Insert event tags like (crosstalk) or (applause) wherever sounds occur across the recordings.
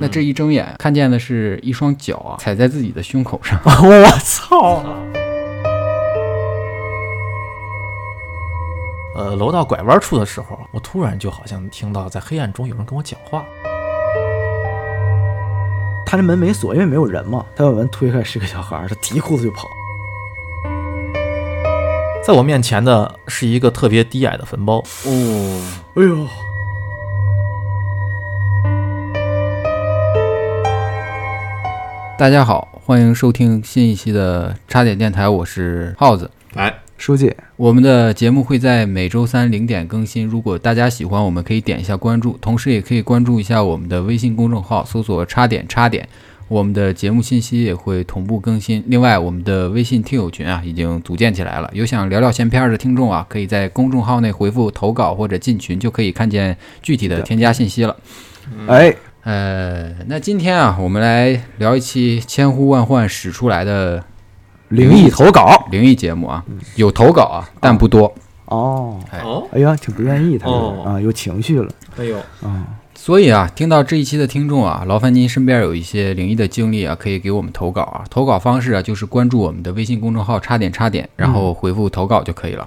那这一睁眼看见的是一双脚啊，踩在自己的胸口上。(laughs) 我操！呃，楼道拐弯处的时候，我突然就好像听到在黑暗中有人跟我讲话。他这门没锁，因为没有人嘛。他把门推开，是个小孩儿，他提裤子就跑。在我面前的是一个特别低矮的坟包，哦，哎呦，大家好，欢迎收听新一期的插点电台，我是耗子。来，书记，我们的节目会在每周三零点更新，如果大家喜欢，我们可以点一下关注，同时也可以关注一下我们的微信公众号，搜索“插点插点”，我们的节目信息也会同步更新。另外，我们的微信听友群啊已经组建起来了，有想聊聊闲篇儿的听众啊，可以在公众号内回复投稿或者进群，就可以看见具体的添加信息了。哎，呃，那今天啊，我们来聊一期千呼万唤始出来的灵异投稿。灵异节目啊，有投稿啊，但不多。哦，哎。哦，哎呀，挺不愿意，他啊，有情绪了。哎呦，啊。所以啊，听到这一期的听众啊，劳烦您身边有一些灵异的经历啊，可以给我们投稿啊。投稿方式啊，就是关注我们的微信公众号“差点差点”，然后回复投稿就可以了。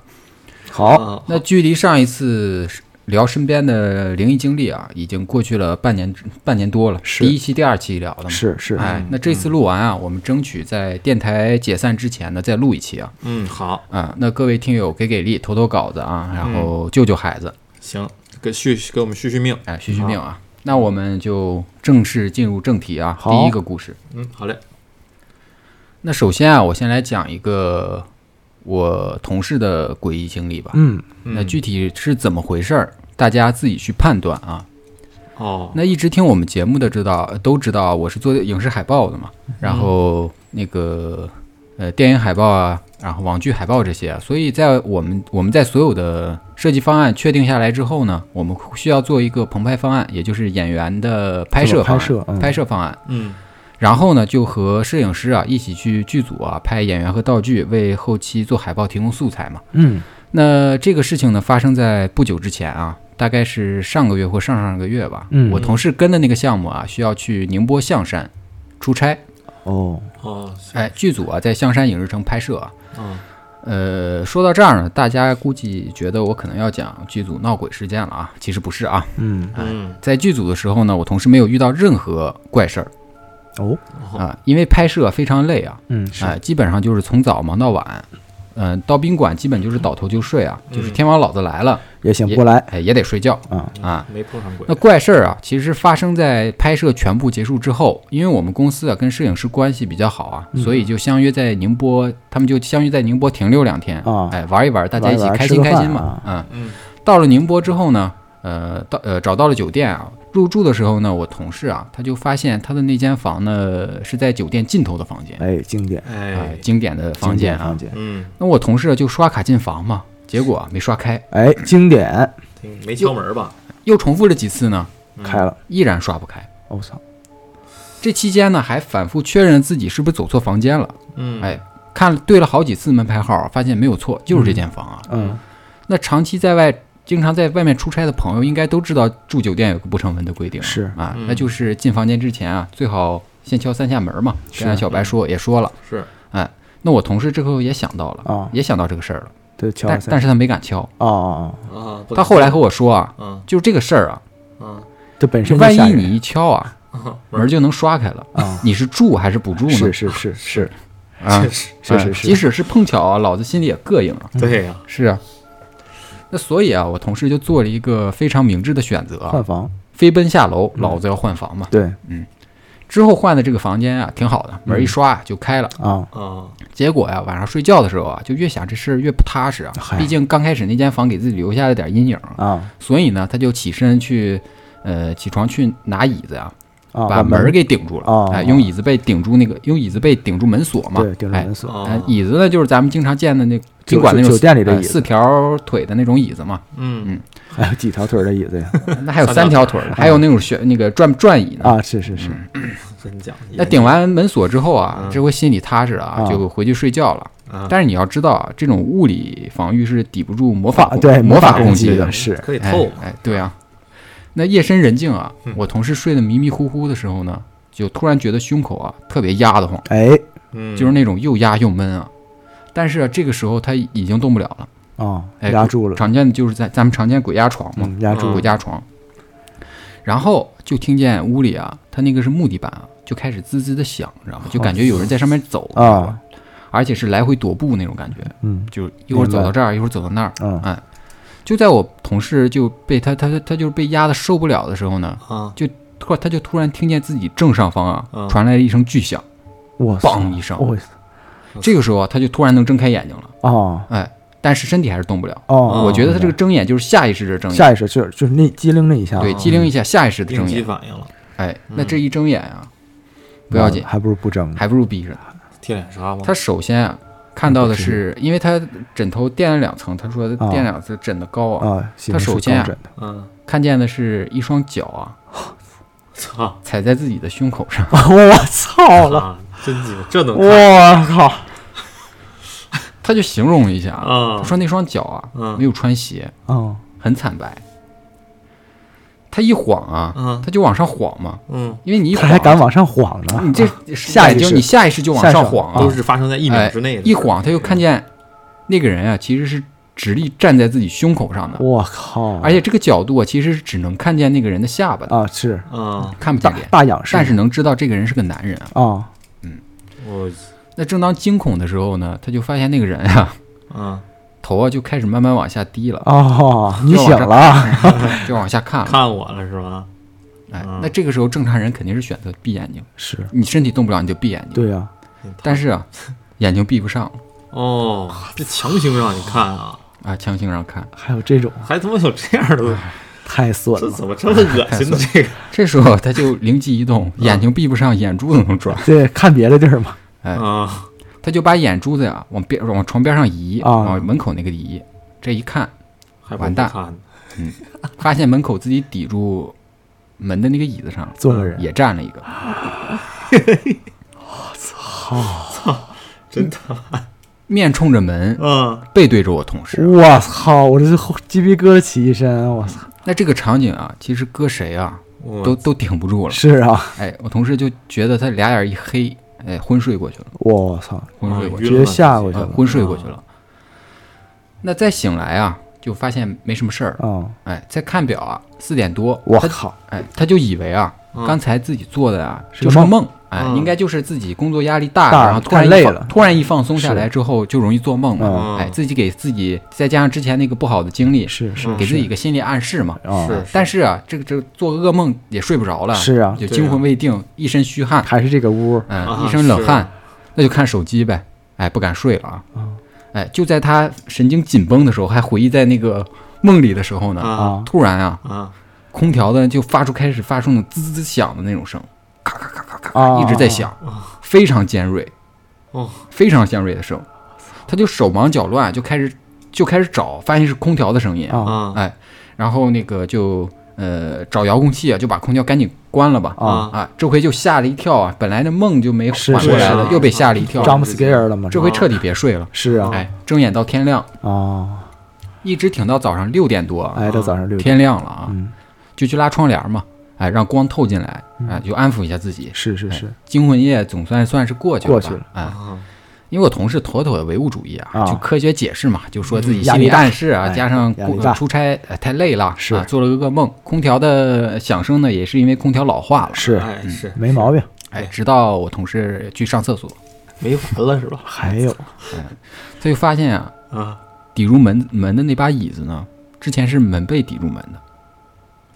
好，啊。那距离上一次聊身边的灵异经历啊，已经过去了半年半年多了。是第一期、第二期聊的嘛。是是，哎，那这次录完啊，我们争取在电台解散之前呢，再录一期啊。嗯，好，啊，那各位听友给给力，投投稿子啊，然后救救孩子，行，给续给我们续续命。哎，续续命啊。那我们就正式进入正题啊，好第一个故事。嗯，好嘞。那首先啊，我先来讲一个我同事的诡异经历吧。嗯，那具体是怎么回事儿，大家自己去判断啊。哦，那一直听我们节目的知道都知道，我是做影视海报的嘛，然后那个呃电影海报啊，然后网剧海报这些啊，所以在我们我们在所有的设计方案确定下来之后呢，我们需要做一个棚拍方案，也就是演员的拍摄方案。拍摄嗯。拍摄方案。嗯然后呢，就和摄影师啊一起去剧组啊拍演员和道具，为后期做海报提供素材嘛。嗯，那这个事情呢，发生在不久之前啊，大概是上个月或上上个月吧。嗯我同事跟的那个项目啊，需要去宁波象山出差。哦，哦，行哎，剧组啊在象山影视城拍摄啊。嗯呃，说到这儿呢，大家估计觉得我可能要讲剧组闹鬼事件了啊，其实不是啊。嗯，嗯在剧组的时候呢，我同事没有遇到任何怪事儿哦，啊，因为拍摄非常累啊，嗯，是哎，基本上就是从早忙到晚。嗯、到宾馆基本就是倒头就睡啊，就是天王老子来了，也醒不过来哎，也得睡觉啊。啊。没碰上鬼那。怪事儿啊，其实发生在拍摄全部结束之后，因为我们公司啊跟摄影师关系比较好啊，嗯所以就相约在宁波，他们就相约在宁波停留两天啊哎，玩一玩，大家一起开心开心嘛啊，嗯。嗯到了宁波之后呢，呃，到呃找到了酒店啊，入住的时候呢，我同事啊他就发现他的那间房呢是在酒店尽头的房间，哎，经典。哎。哎，，经典的房间啊。房。间，嗯，那我同事就刷卡进房嘛，结果啊没刷开，哎，经典。没敲门吧？又重复了几次呢，嗯。开了，依然刷不开。我操，这期间呢，还反复确认自己是不是走错房间了。嗯，哎，看对了好几次门牌号，发现没有错，就是这间房啊。嗯，那长期在外、经常在外面出差的朋友，应该都知道住酒店有个不成文的规定，是啊，嗯。那就是进房间之前啊，最好先敲三下门嘛。是。跟小白说也说了，是。哎那我同事之后也想到了，啊，也想到这个事儿了，对，敲三但但是他没敢敲。哦哦哦，啊，他后来和我说啊，嗯。就这个事儿啊，嗯。这本身万一你一敲啊，(laughs) 嗯，门就能刷开了。啊，你是住还是不住呢？是是是是。啊，确实是是。即使是碰巧啊，老子心里也膈应啊。对呀，是啊，那所以啊，我同事就做了一个非常明智的选择啊换，房，飞奔下楼，老子要换房嘛。对。嗯。之后换的这个房间啊，挺好的，门一刷啊就开了。啊，啊，结果呀，晚上睡觉的时候啊，就越想这事儿越不踏实啊。毕竟刚开始那间房给自己留下了点阴影，啊。所以呢，他就起身去，呃，起床去拿椅子呀，啊，把门儿给顶住了。啊。哎，用椅子背顶住那个，用椅子背顶住门锁嘛。对，顶着哎。门锁，哦呃，椅子呢，就是咱们经常见的那酒宾馆那种酒店里的椅子呃四条腿的那种椅子嘛。嗯还有几条腿的椅子呀？(laughs) 那还有三条腿的，还有那种旋那个转转椅呢。啊，是是是，真讲究。那顶完门锁之后啊，嗯这回心里踏实了啊，啊就回去睡觉了。啊，但是你要知道啊，这种物理防御是抵不住魔法攻对魔法攻击的，。是可以哎透嘛？哎，对啊。那夜深人静啊嗯，我同事睡得迷迷糊糊的时候呢，就突然觉得胸口啊特别压得慌，哎嗯，就是那种又压又闷啊。但是啊，这个时候他已经动不了了，啊，哎压住了，常见的就是在咱们常见鬼压床嘛，嗯，压住嗯鬼压床。然后就听见屋里啊，他那个是木地板啊，就开始滋滋的响，知道吗？就感觉有人在上面走啊，知道吧而且是来回踱步那种感觉，嗯就一会儿走到这儿，一会儿走到那儿。嗯。哎，就在我同事就被他他他他就是被压的受不了的时候呢，啊，突然他就突然听见自己正上方啊嗯传来了一声巨响，我操梆一声。我这个时候啊，他就突然能睁开眼睛了，哦哎，但是身体还是动不了。哦，我觉得他这个睁眼就是下意识的睁眼，下意识就是就是那机灵那一下，对，机灵一下，下意识的睁眼。反应了，哎，那这一睁眼啊，不要紧，还不如不睁。还不如闭上。贴脸杀吗？他首先啊，看到的是，因为他枕头垫了两层，他说啊垫两层枕的高啊，啊，他首先啊看见的是一双脚啊 (laughs) 操，踩在自己的胸口上，(laughs) 我操了！啊，真鸡巴，这能看。我靠！(laughs) 他就形容了一下啊，啊。他？说那双脚啊嗯没有穿鞋，嗯。很惨白。他一晃啊，嗯他就往上晃嘛，嗯，因为你一他晃，还敢往上晃呢？你这啊下意识你下意识就往上晃啊，都是发生在一秒之内的，一晃他就看见那个人啊，其实是直立站在自己胸口上的，我靠！而且这个角度啊，其实是只能看见那个人的下巴的，啊是。啊，看不见脸，大仰视，但是能知道这个人是个男人啊。那正当惊恐的时候呢，他就发现那个人啊，啊，头啊就开始慢慢往下低了，哦，你醒了，(laughs) 就往下看了。看我了是吧？哎嗯，那这个时候正常人肯定是选择闭眼睛，是。你身体动不了你就闭眼睛。对呀，但是啊，眼睛闭不上哦，这强行让你看啊，啊，强行让看。还有这种还他妈有这样的，太损了，这怎么这么恶心 (laughs) 呢？这个？这时候他就灵机一动，眼睛闭不上，眼珠子能转，对，看别的地儿嘛，哎，啊，他就把眼珠子呀往边往床边上移，啊往门口那个移。这一看，完蛋嗯发现门口自己抵住门的那个椅子上坐个人，也站了一个，我操真的面冲着门，嗯，背对着我同事。我操！我这是后鸡皮疙瘩起一身，我操！那这个场景啊，其实搁谁啊都都顶不住了。是啊，哎，我同事就觉得他俩眼一黑，哎，昏睡过去了，我操！昏睡过去了，直接吓过去了呃昏睡过去了。那再醒来啊，就发现没什么事儿。啊！哎，再看表啊，四点多，他我靠！哎，他就以为啊，嗯刚才自己做的啊是个梦就是梦，哎，嗯。应该就是自己工作压力大，大然后突然累了。突然一放松下来之后就容易做梦嘛，嗯哎，自己给自己再加上之前那个不好的经历，是是。嗯给自己一个心理暗示嘛。啊，是但是啊，这个这个做噩梦也睡不着了，是啊，就惊魂未定，一身虚汗，还是这个屋嗯，啊。一身冷是。汗，那就看手机呗，哎，不敢睡了啊。啊，哎，就在他神经紧绷的时候，还回忆在那个梦里的时候呢，啊啊！突然啊，啊空调的就发出开始发出那种滋滋响的那种声，咔咔咔咔咔一直在响，非常尖锐，哦。非常尖锐的声，他就手忙脚乱，就开始就开始找，发现是空调的声音，哎，然后那个就呃找遥控器啊，就把空调赶紧关了吧，啊。啊，这回就吓了一跳啊，本来的梦就没缓过来了，又被吓了一跳，，jump scare 了吗？这回彻底别睡了，是啊。哎，睁眼到天亮，啊！一直挺到早上六点多啊，挨到早上六点，天亮了啊，嗯，就去拉窗帘嘛，哎，让光透进来，哎，就安抚一下自己。哎是是是，惊魂夜总算算是过去了吧，过去了哎，啊因为我同事妥妥的唯物主义啊，啊就科学解释嘛，就说自己心理暗示啊，哎加上出差呃太累了，是啊，做了个噩梦，空调的响声呢，也是因为空调老化了，是哎是没毛病。哎，直到我同事去上厕所，没完了是吧？还有他就发现啊，啊抵住门门的那把椅子呢，之前是门被抵住门的，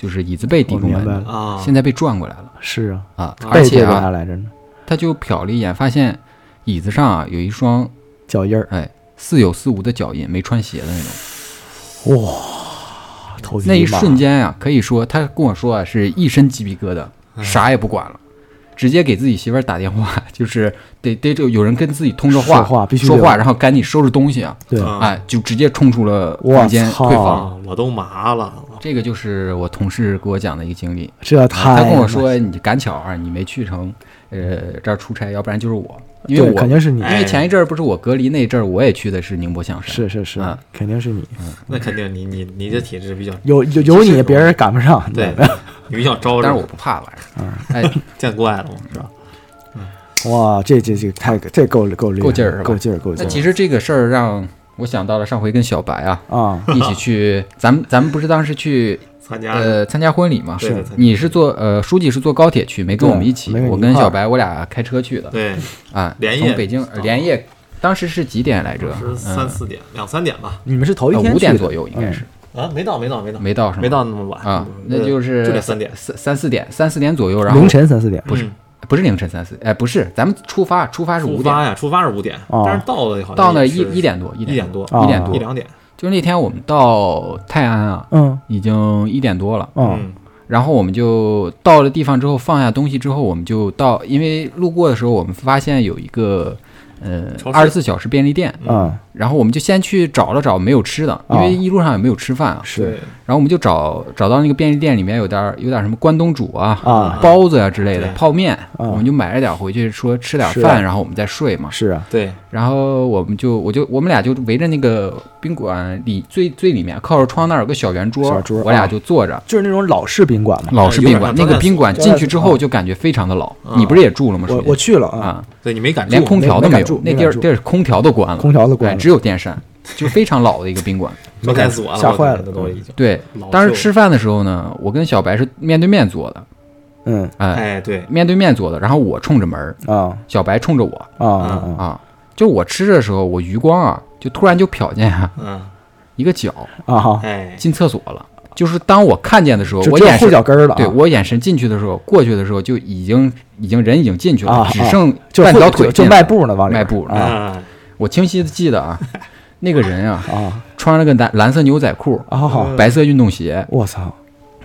就是椅子背抵我住门现在被转过来了。是啊，啊，而且啊，来着呢，他就瞟了一眼，发现椅子上啊有一双脚印儿，哎似有似无的脚印，没穿鞋的那种。哇，头皮那一瞬间啊，可以说他跟我说啊，是一身鸡皮疙瘩，啥也不管了，直接给自己媳妇儿打电话，(laughs) 就是得得就有人跟自己通着话，说话必须说话，然后赶紧收拾东西啊，对，啊哎，就直接冲出了房间退房。啊，我都麻了，这个就是我同事给我讲的一个经历。这太他跟我说，你赶巧啊，你没去成，呃，这儿出差，要不然就是我，因为，我肯定是你，因为前一阵儿不是我隔离那阵儿，我也去的是宁波象山。是是是啊，肯定是你，嗯那肯定你你你的体质比较有有有你，别人赶不上。对，(laughs) 你比较招着，但是我不怕玩意儿。哎，(laughs) 见怪了嘛，是吧？哇，这这这太这够够厉害，够劲儿是吧够劲儿，够劲儿。那其实这个事儿让我想到了上回跟小白啊啊，一起去，咱们咱们不是当时去参加呃参加婚礼吗？对对参加你是坐呃书记是坐高铁去，没跟我们一起我跟小白我俩开车去的对啊，连夜从北京呃连夜，当时是几点来着？是三四点两三点吧，你们是头一呃天去的五点左右应该是啊，没到没到没到没到是吗？没到那么晚啊，嗯那就是就得三点，三三四点三四点左右，然后凌晨三四点，不是嗯不是凌晨三四，哎不是，咱们出发出发是五点，出发呀，出发是五点，哦。但是到了好像到那一一点多一一点多啊一点多。一，两点，就是那天我们到泰安啊，嗯。已经一点多了。嗯嗯。然后我们就到了地方之后，放下东西之后，我们就到，因为路过的时候，我们发现有一个呃超市二十四小时便利店，嗯，然后我们就先去找了找没有吃的，因为一路上也没有吃饭啊，是。对，然后我们就找找到那个便利店里面有点有点什么关东煮啊、啊。包子呀、之类的泡面，嗯我们就买了点回去说吃点饭，然后我们再睡嘛。是啊，对，然后我们就我就我们俩就围着那个宾馆里最最里面靠着窗那儿有个小圆桌，小桌我俩啊。就坐着。就是那种老式宾馆嘛。老式宾馆，那个宾馆进去之后就感觉非常的老。嗯。你不是也住了吗？我我去了啊，啊，对你没敢住，连空调都没敢住，那地儿地儿空调都关了，空调都关只有电扇，就非常老的一个宾馆。(laughs) 没敢死我吓坏了那都已经，对，当时吃饭的时候呢，我跟小白是面对面坐的，嗯哎，哎对，面对面坐的，然后我冲着门儿，啊小白冲着我啊啊啊。就我吃的时候，我余光啊，就突然就瞟见啊嗯，一个脚啊，哎，进厕所了。就是当我看见的时候，我眼神脚跟儿了啊，对我眼神进去的时候，过去的时候就已经已经人已经进去了，啊只剩半条腿就就迈步了，往里迈步啊啊，我清晰的记得啊，(laughs) 那个人啊，啊穿了个蓝蓝色牛仔裤，啊！白色运动鞋我操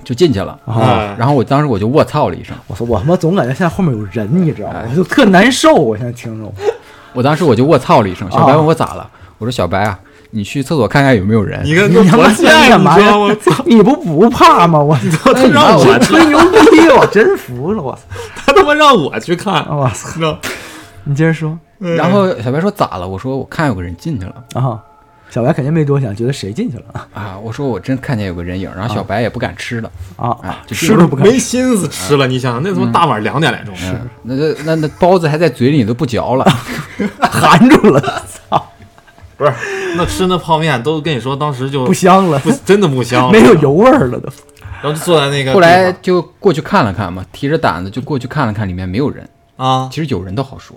就进去了。啊！啊然后我当时我就卧槽了一声，我说，我他妈总感觉现在后面有人，你知道吗？我就特难受，我现在听着。我当时我就卧槽了一声。小白啊问我咋了，我说小白啊，你去厕所看看有没有人。你看你他妈多贱，干嘛呀你知道吗？(laughs) 操，你不不怕吗？我他让我，吹牛逼，我真服了，我操！(laughs) 他他妈让我去看，(laughs) 我操！你接着说然后小白说咋了？我说我看有个人进去了啊。小白肯定没多想，觉得谁进去了啊。我说我真看见有个人影，然后小白也不敢吃了，啊啊？就吃都不敢没心思吃了，你想想，那他妈大晚两点来钟，嗯，那那那那包子还在嘴里，你都不嚼了。含住了，操，不是那吃那泡面都跟你说，当时就不香了，不真的不香，没有油味儿了都。然后就坐在那个后来就过去看了看嘛，提着胆子就过去看了看，里面没有人。啊，其实有人都好说。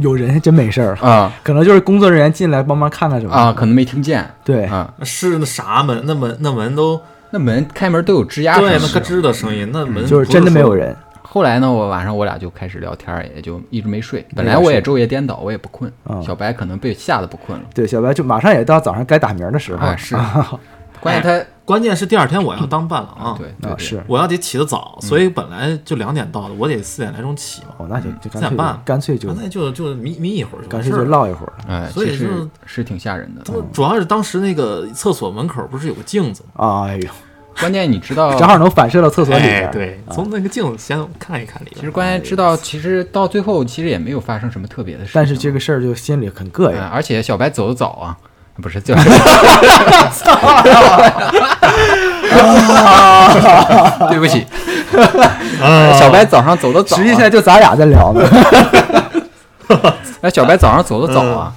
有人还真没事儿，啊。可能就是工作人员进来帮忙看看什么。啊，可能没听见。对，啊。是那啥门，那门那门都那门开门都有吱呀对，那咯吱的声音，那门就是真的没有人。后来呢，我晚上我俩就开始聊天儿，也就一直没睡。本来我也昼夜颠倒，我也不困。嗯小白可能被吓得不困了。对，小白就马上也到早上该打鸣的时候啊，是，(laughs) 关键他关键是第二天我要当伴郎，对对对啊是我要得起得早，所以本来就两点到的，我得四点来钟起嘛，哦，那就就干脆四点半干脆就刚才就就眯眯一会儿就干脆就。唠一会儿哎，所以就是是挺吓人的。主主要是当时那个厕所门口不是有个镜子吗？哎呦，关键你知道，(laughs) 正好能反射到厕所里边。哎，对，从那个镜子先看一看里边。其实关键知道，其实到最后其实也没有发生什么特别的事。但是这个事儿就心里很膈应哎，而且小白走的早啊，(laughs) 不是就是。(laughs) 对不起，小白早上走的早、啊，实际现在就咱俩在聊呢。哎，小白早上走的早啊，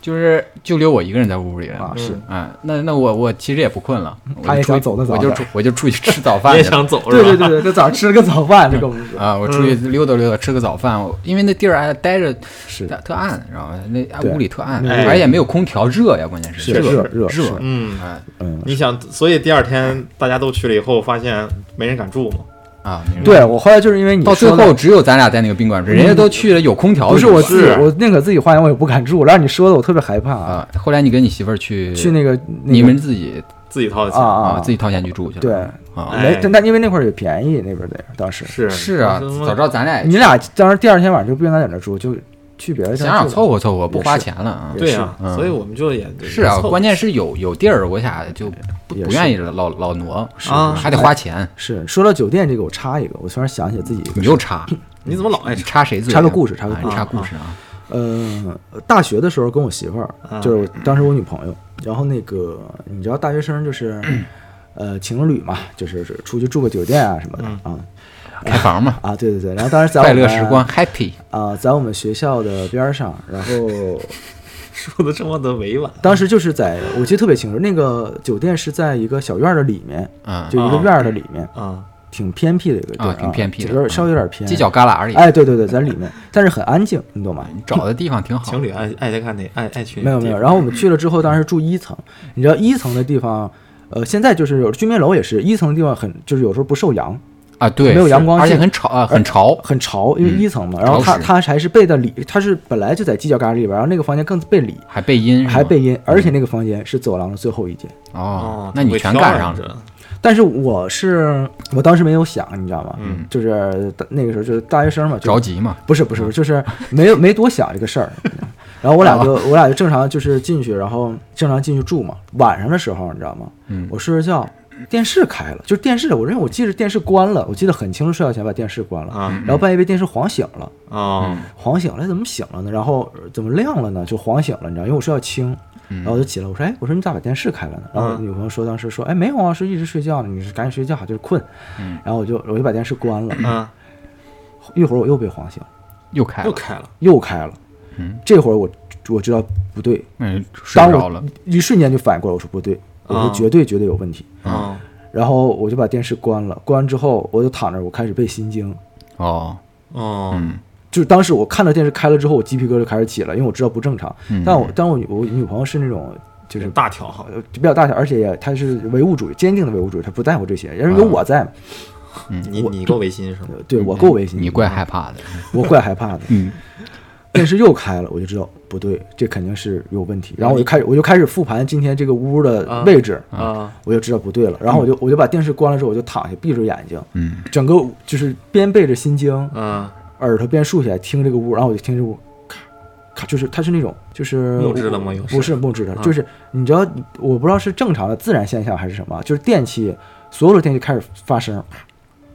就是就留我一个人在屋里了啊是哎，那那我我其实也不困了，我他也就出去想走的早我就出 (laughs) 我就出去吃早饭去了想走是吧？对对对对，这早上吃了个早饭，这跟我们说。啊，我出去溜达溜达，吃个早饭。因为那地儿还待着是特特暗，知道吗？那屋里特暗，哎而且没有空调，热呀，关键是是热热热嗯，哎嗯，你想，所以第二天大家都去了以后，发现没人敢住嘛。啊，对我后来就是因为你到最后只有咱俩在那个宾馆住，人家都去了有空调。不是我自己，我宁可自己花钱我也不敢住。然后你说的我特别害怕啊，啊，后来你跟你媳妇儿去去那个你们自己自己掏的钱啊自己掏钱去住去了。对啊，哎没，但但因为那块儿也便宜，那边的当时是是啊，早知道咱俩你俩当时第二天晚上就不应该在那住，就去别的地想想凑合凑合，不花钱了啊。对啊，嗯所以我们就也是啊，关键键是有有地儿，我想就不也不愿意老老挪，啊还得花钱。是说到酒店这个，我插一个，我突然想起来自己一个你又插，(laughs) 你怎么老爱插？谁？插个故事插个故事啊插故事啊。呃，大学的时候跟我媳妇儿，啊就是当时我女朋友，然后那个你知道大学生就是，(clears throat) 呃，情侣嘛，就是是出去住个酒店啊什么的啊开房嘛，啊，对对对，然后当时在快乐时光，happy。啊，在我们学校的边上，然后 (laughs) 说的这么的委婉，当时就是在我记得特别清楚，那个酒店是在一个小院儿的里面，嗯，就一个院儿的里面，啊。挺偏僻的一个地儿啊挺偏僻的有点稍微有点偏，犄角旮旯里，哎，对对对，在里面，但是很安静，你懂吗？你 (laughs) 找的地方挺好。情侣爱爱在看哪爱爱去没有没有，然后我们去了之后，当时住一层，你知道一层的地方，呃，现在就是有居民楼也是一层的地方很，就是有时候不受阳，啊，对，没有阳光而且很潮啊，很潮。很潮，因为嗯一层嘛。然后它它还是背的里，它是本来就在犄角旮旯里边，然后那个房间更背里，还背阴，还背阴，而且那个房间是走廊的最后一间。哦，那你全赶赶上了。了，但是我是我当时没有想，你知道吗？嗯就是那个时候就是大学生嘛，就着急嘛，不是不是，就是没有没多想这个事儿。(laughs) 然后我俩就我俩就正常就是进去，然后正常进去住嘛。晚上的时候，你知道吗？嗯我睡着觉，电视开了，就是电视，我认为我记得电视关了，我记得很清楚，睡觉前把电视关了。啊。然后半夜被电视晃醒了，啊晃醒了，怎么醒了呢？然后呃怎么亮了呢？就晃醒了，你知道，因为我睡觉轻，然后我就起来，我说，哎，我说你咋把电视开了呢？然后我嗯。女朋友说当时说，哎，没有啊，是一直睡觉呢，你是赶紧睡觉，就是困。然后我就我就把电视关了，啊，一会儿我又被晃醒，又开了，又开了，又开了。嗯，这会儿我我知道不对，嗯，睡当我着了，一瞬间就反应过来，我说不对，我说啊绝对绝对有问题。啊然后我就把电视关了，关完之后我就躺那，我开始背心经。哦，哦嗯，就是当时我看到电视开了之后，我鸡皮疙瘩开始起了，因为我知道不正常。嗯但我但我女我女朋友是那种就是大条哈，呃比较大条，而且也她是唯物主义，坚定的唯物主义，她不在乎这些，因为有我在嘛。你你够违心是吗？呃对我够违心，你怪害怕的，我怪害怕的。嗯，电视又开了，我就知道不对，这肯定是有问题。然后我就开始我就开始复盘今天这个屋的位置，啊。我就知道不对了。然后我就我就把电视关了之后，我就躺下，闭着眼睛，嗯，整个就是边背着心经，啊。耳朵边竖起来听这个屋，然后我就听这屋，咔咔，就是它是那种就是木质的吗？有不是木质的，啊。就是你知道，我不知道是正常的自然现象还是什么，就是电器所有的电器开始发声，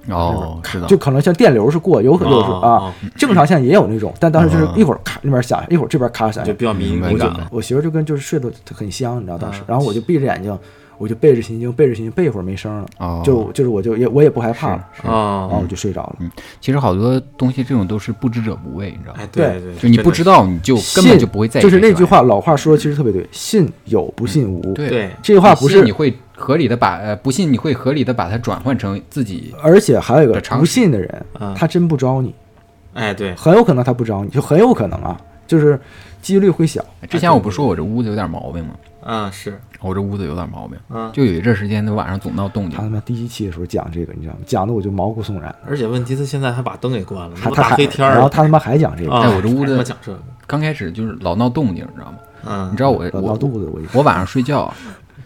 哦，知道，就可能像电流是过，有可能有时啊啊，正常现在也有那种，但当时就是啊一会儿咔那边响，一会儿这边咔响就，比较敏明白敏感了。我媳妇就跟就是睡得很香，你知道当时啊，然后我就闭着眼睛，我就背着心经，背着心经，背一会儿没声了，哦，就就是我就也我也不害怕了，然后啊我，就睡着了。其实好多东西这种都是不知者不畏，你知道吗？哎，对对，就你不知道，你就根本就不会在意。就是那句，话，老话说的其实特别对，信有不信无。对对这句话不是你，会合理的把呃不信你会合理的把它转换成自己而且还有一个不信的人嗯，他真不招你，哎对，很有可能他不招你，就很有可能啊，就是几率会小。之前我不说我这屋子有点毛病吗？啊是，我这屋子有点毛病，啊，就有一阵时间，他晚上总闹动静。他他妈第一期的时候讲这个，你知道吗？讲的我就毛骨悚然。而且问题他现在还把灯给关了，他黑天儿，然后他他妈还讲这个，啊，哎我这屋子刚开始就是老闹动静，你知道吗？嗯，你知道我老闹我肚子我一我晚上睡觉，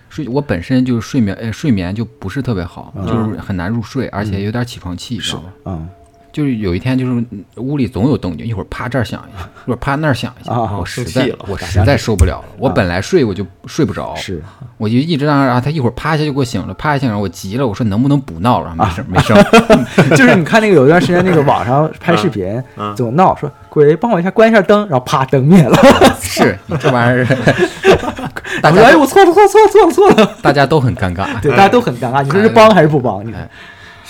睡我本身就是睡眠呃睡眠就不是特别好，嗯。就是很难入睡，而且有点起床气，知道吗？嗯就是有一天就是屋里总有动静，一会儿啪这儿响一下，(laughs) 一会儿啪那儿响一下，啊我实在我实在受不了了。我本来睡我就睡不着，是我就一直让啊他一会儿啪一下就给我醒了，啪一下醒了，我急了，我说能不能不闹了？没事没事，(laughs) 就是你看那个有一段时间那个网上拍视频总闹说鬼帮我一下关一下灯，然后啪灯灭了，(laughs) 是你这玩意儿，大我说哎我错了错了错了错了错了，大家都很尴尬。对大家都很尴尬，你说是帮还是不帮？你说哎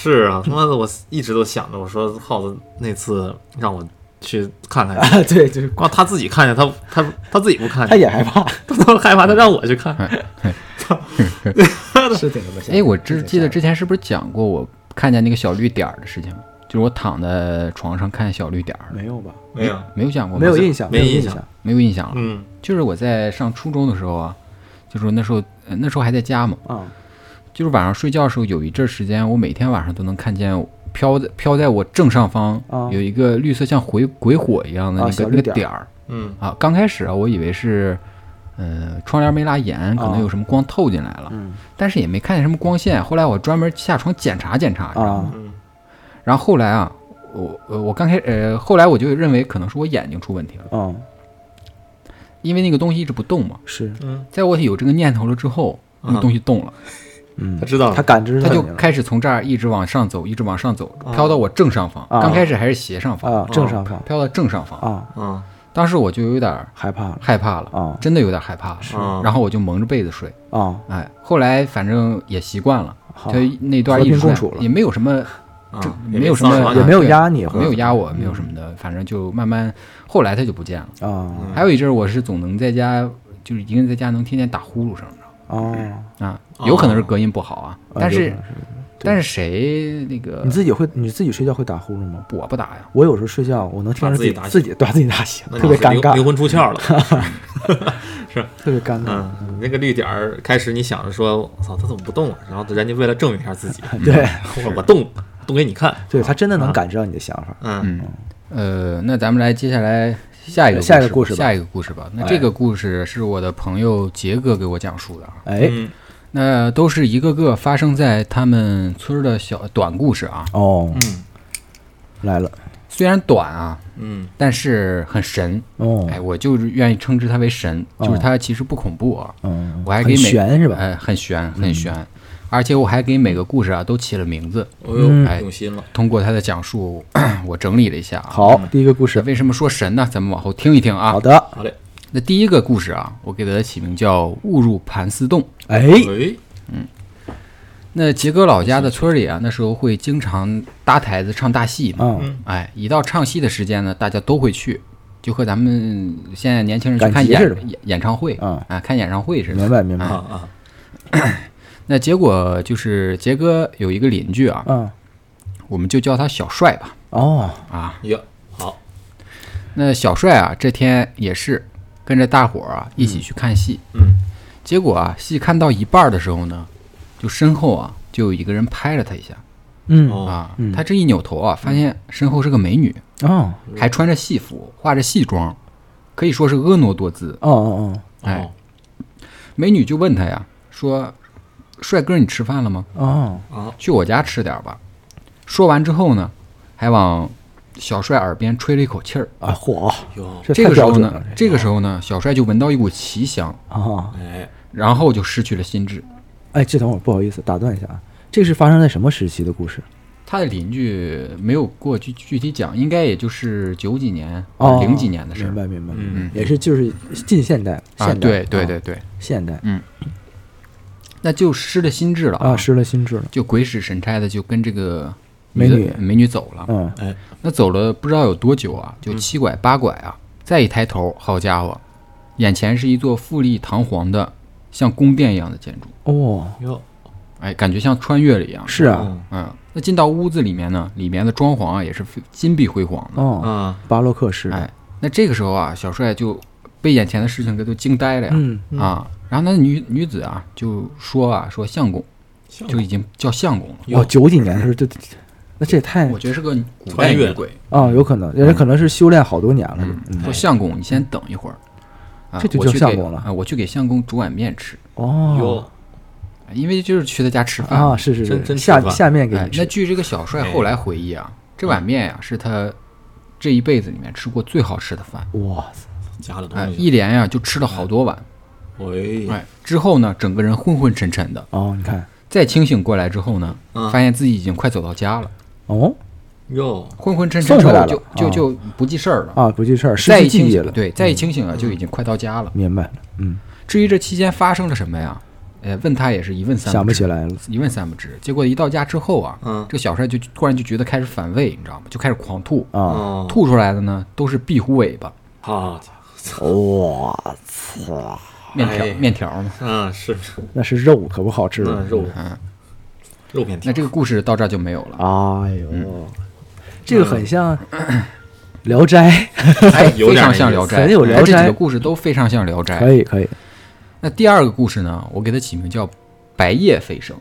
是啊，(laughs) 他妈的，我一直都想着，我说耗子那次让我去看看，啊，对，就是光他自己看见，他他他自己不看他，也害怕，(laughs) 他都害怕，他让我去看，(laughs) 是挺他妈吓人哎，我之记得之前是不是讲过我看见那个小绿点儿的事情？就是我躺在床上看小绿点儿，没有吧？没有，没有讲过？没有印象，有印没印象没有印象了。嗯就是我在上初中的时候啊，就是那时候呃那时候还在家嘛，啊就是晚上睡觉的时候有一阵儿时间，我每天晚上都能看见飘在飘在我正上方啊有一个绿色像鬼鬼火一样的啊那个那个点儿嗯啊。刚开始啊，我以为是呃窗帘没拉严，可能有什么光透进来了，嗯但是也没看见什么光线。后来我专门下床检查检查，你知道吗？然后后来啊，我呃我刚开呃后来我就认为可能是我眼睛出问题了，嗯，因为那个东西一直不动嘛。是，嗯，在我有这个念头了之后，那个嗯东西动了，嗯他，知道了。他感知他就开始从这儿一直往上走，一直往上走，啊。飘到我正上方。啊。刚开始还是斜上方，啊，正上方。飘到正上方。啊，啊。当时我就有点害怕害怕了，啊。真的有点害怕了。啊，然后我就蒙着被子睡。啊，哎，后来反正也习惯了，好。就，那段一直睡平共处了。也没有什么也没有什么也没有压你，没有压我，没有什么的，反正就慢慢，后来他就不见了。啊。还有一阵儿，我是总能在家，就是一个人在家能听见打呼噜声，知哦，啊，有可能是隔音不好啊，啊但是但是谁那个你自己会你自己睡觉会打呼噜吗？我不打呀，我有时候睡觉，我能听着自己把自己打自己打醒，(laughs) 特别尴尬。灵魂出窍了。(laughs) 是。特别尴尬。嗯，你那个绿点儿开始你想着说，我操，他怎么不动了？然后人家为了证明一下自己，(laughs) 对。我我动动给你看。对，他真的能啊。感知到你的想法。嗯。嗯，呃，那咱们来接下来下一个下一个故事吧。下一个故事吧。那哎这个故事是我的朋友杰哥给我讲述的啊，哎，嗯。那都是一个个发生在他们村的小短故事啊，哦，嗯。来了，虽然短啊，嗯。但是很神。哦，哎，我就是愿意称之它为神，就是哦。它其实不恐怖啊，嗯，我还给每悬是吧？哎，很悬，很悬，而且我还给每个故事啊都起了名字。哦呦嗯，用心了。通过他的讲述，(clears throat) 我整理了一下啊。好，第一个故事，为什么说神呢？咱们往后听一听啊好。的，好嘞，那第一个故事啊，我给它起名叫“误入盘丝洞哎，嗯，”。那杰哥老家的村里啊，那时候会经常搭台子唱大戏嘛。嗯，嗯哎，一到唱戏的时间呢，大家都会去，就和咱们现在年轻人去看演演演唱会嗯啊，看演唱会似的。明白明白，啊啊，(clears throat) 那结果就是杰哥有一个邻居啊，嗯，我们就叫他小帅吧。哦，啊，哟，好，那小帅啊，这天也是跟着大伙儿啊一起去看戏。嗯。结果啊，戏看到一半儿的时候呢，就身后啊就有一个人拍了他一下。嗯，哦。啊。嗯。他这一扭头啊，发现身后是个美女，哦，还穿着戏服，化着戏妆，可以说是婀娜多姿。哦哦。哎哦。美女就问他呀，说：“帅哥，你吃饭了吗？哦，哦，啊，去我家吃点儿吧。”说完之后呢，还往小帅耳边吹了一口气儿。啊，嚯，哟，这个时候呢，，这个。时候呢，小帅就闻到一股奇香，啊，哎，然后就失去了心智。哎，这等会儿不好意思打断一下啊，这是发生在什么时期的故事？他的邻居没有给我具具体讲，应该也就是九几年、哦，零几年的事儿。明白明白，嗯。也是就是近现代，啊。现代，对对啊对，对，现代那就失了心智了啊，失了心智了，就鬼使神差的就跟这个美女美女走了。嗯，哎，那走了不知道有多久啊，就七拐八拐啊，再一抬头，好家伙，眼前是一座富丽堂皇的像宫殿一样的建筑，哦，哟，哎，感觉像穿越了一样。是啊，嗯。嗯，那进到屋子里面呢，里面的装潢啊也是金碧辉煌的。哦，啊，巴洛克式的，哎，那这个时候啊，小帅就被眼前的事情给都惊呆了呀。嗯，嗯。啊，然后那女女子啊就说啊，说相公就已经叫相公了。哦，九几年的时候，就那这也太我觉得是个古代女鬼。啊，有可能，人家可能是修炼好多年了，嗯，嗯，说相公，你先等一会儿。啊，这就我去相公了。啊！我去给相公煮碗面吃，哦，哟，因为就是去他家吃饭。啊，是是是，下下面给你，哎那，据这个小帅后来回忆啊，这碗面呀、是他这一辈子里面吃过最好吃的饭。哇塞，哎，加了东西，一连呀、就吃了好多碗。喂，哎，之后呢，整个人昏昏沉沉的。哦，你看，再清醒过来之后呢，嗯发现自己已经快走到家了。哦？哟，昏昏沉沉之后就就啊就不记事儿了。啊，不记事儿，失再去记忆了，，一清醒对，再一清醒啊，就已经快到家了。明白了，嗯，至于这期间发生了什么呀？呃，问他也是一问三知。想不起，来了，一问三不知。结果一到家之后啊，嗯。这个小帅就突然就觉得开始反胃，你知道吗？就开始狂吐，啊，哦，吐出来的呢都是壁虎尾巴、好家哇操，面条、哎。面条嘛。啊，是，那是肉，可不好吃。了，那肉。嗯，肉面条，那这个故事到这儿就没有了。哎呦，这个很像《聊斋》，哎，(laughs) 非常像聊斋，很有聊斋。哎这几个故事都非常像聊斋。可以可以。那第二个故事呢，我给它起名叫“白夜飞升”。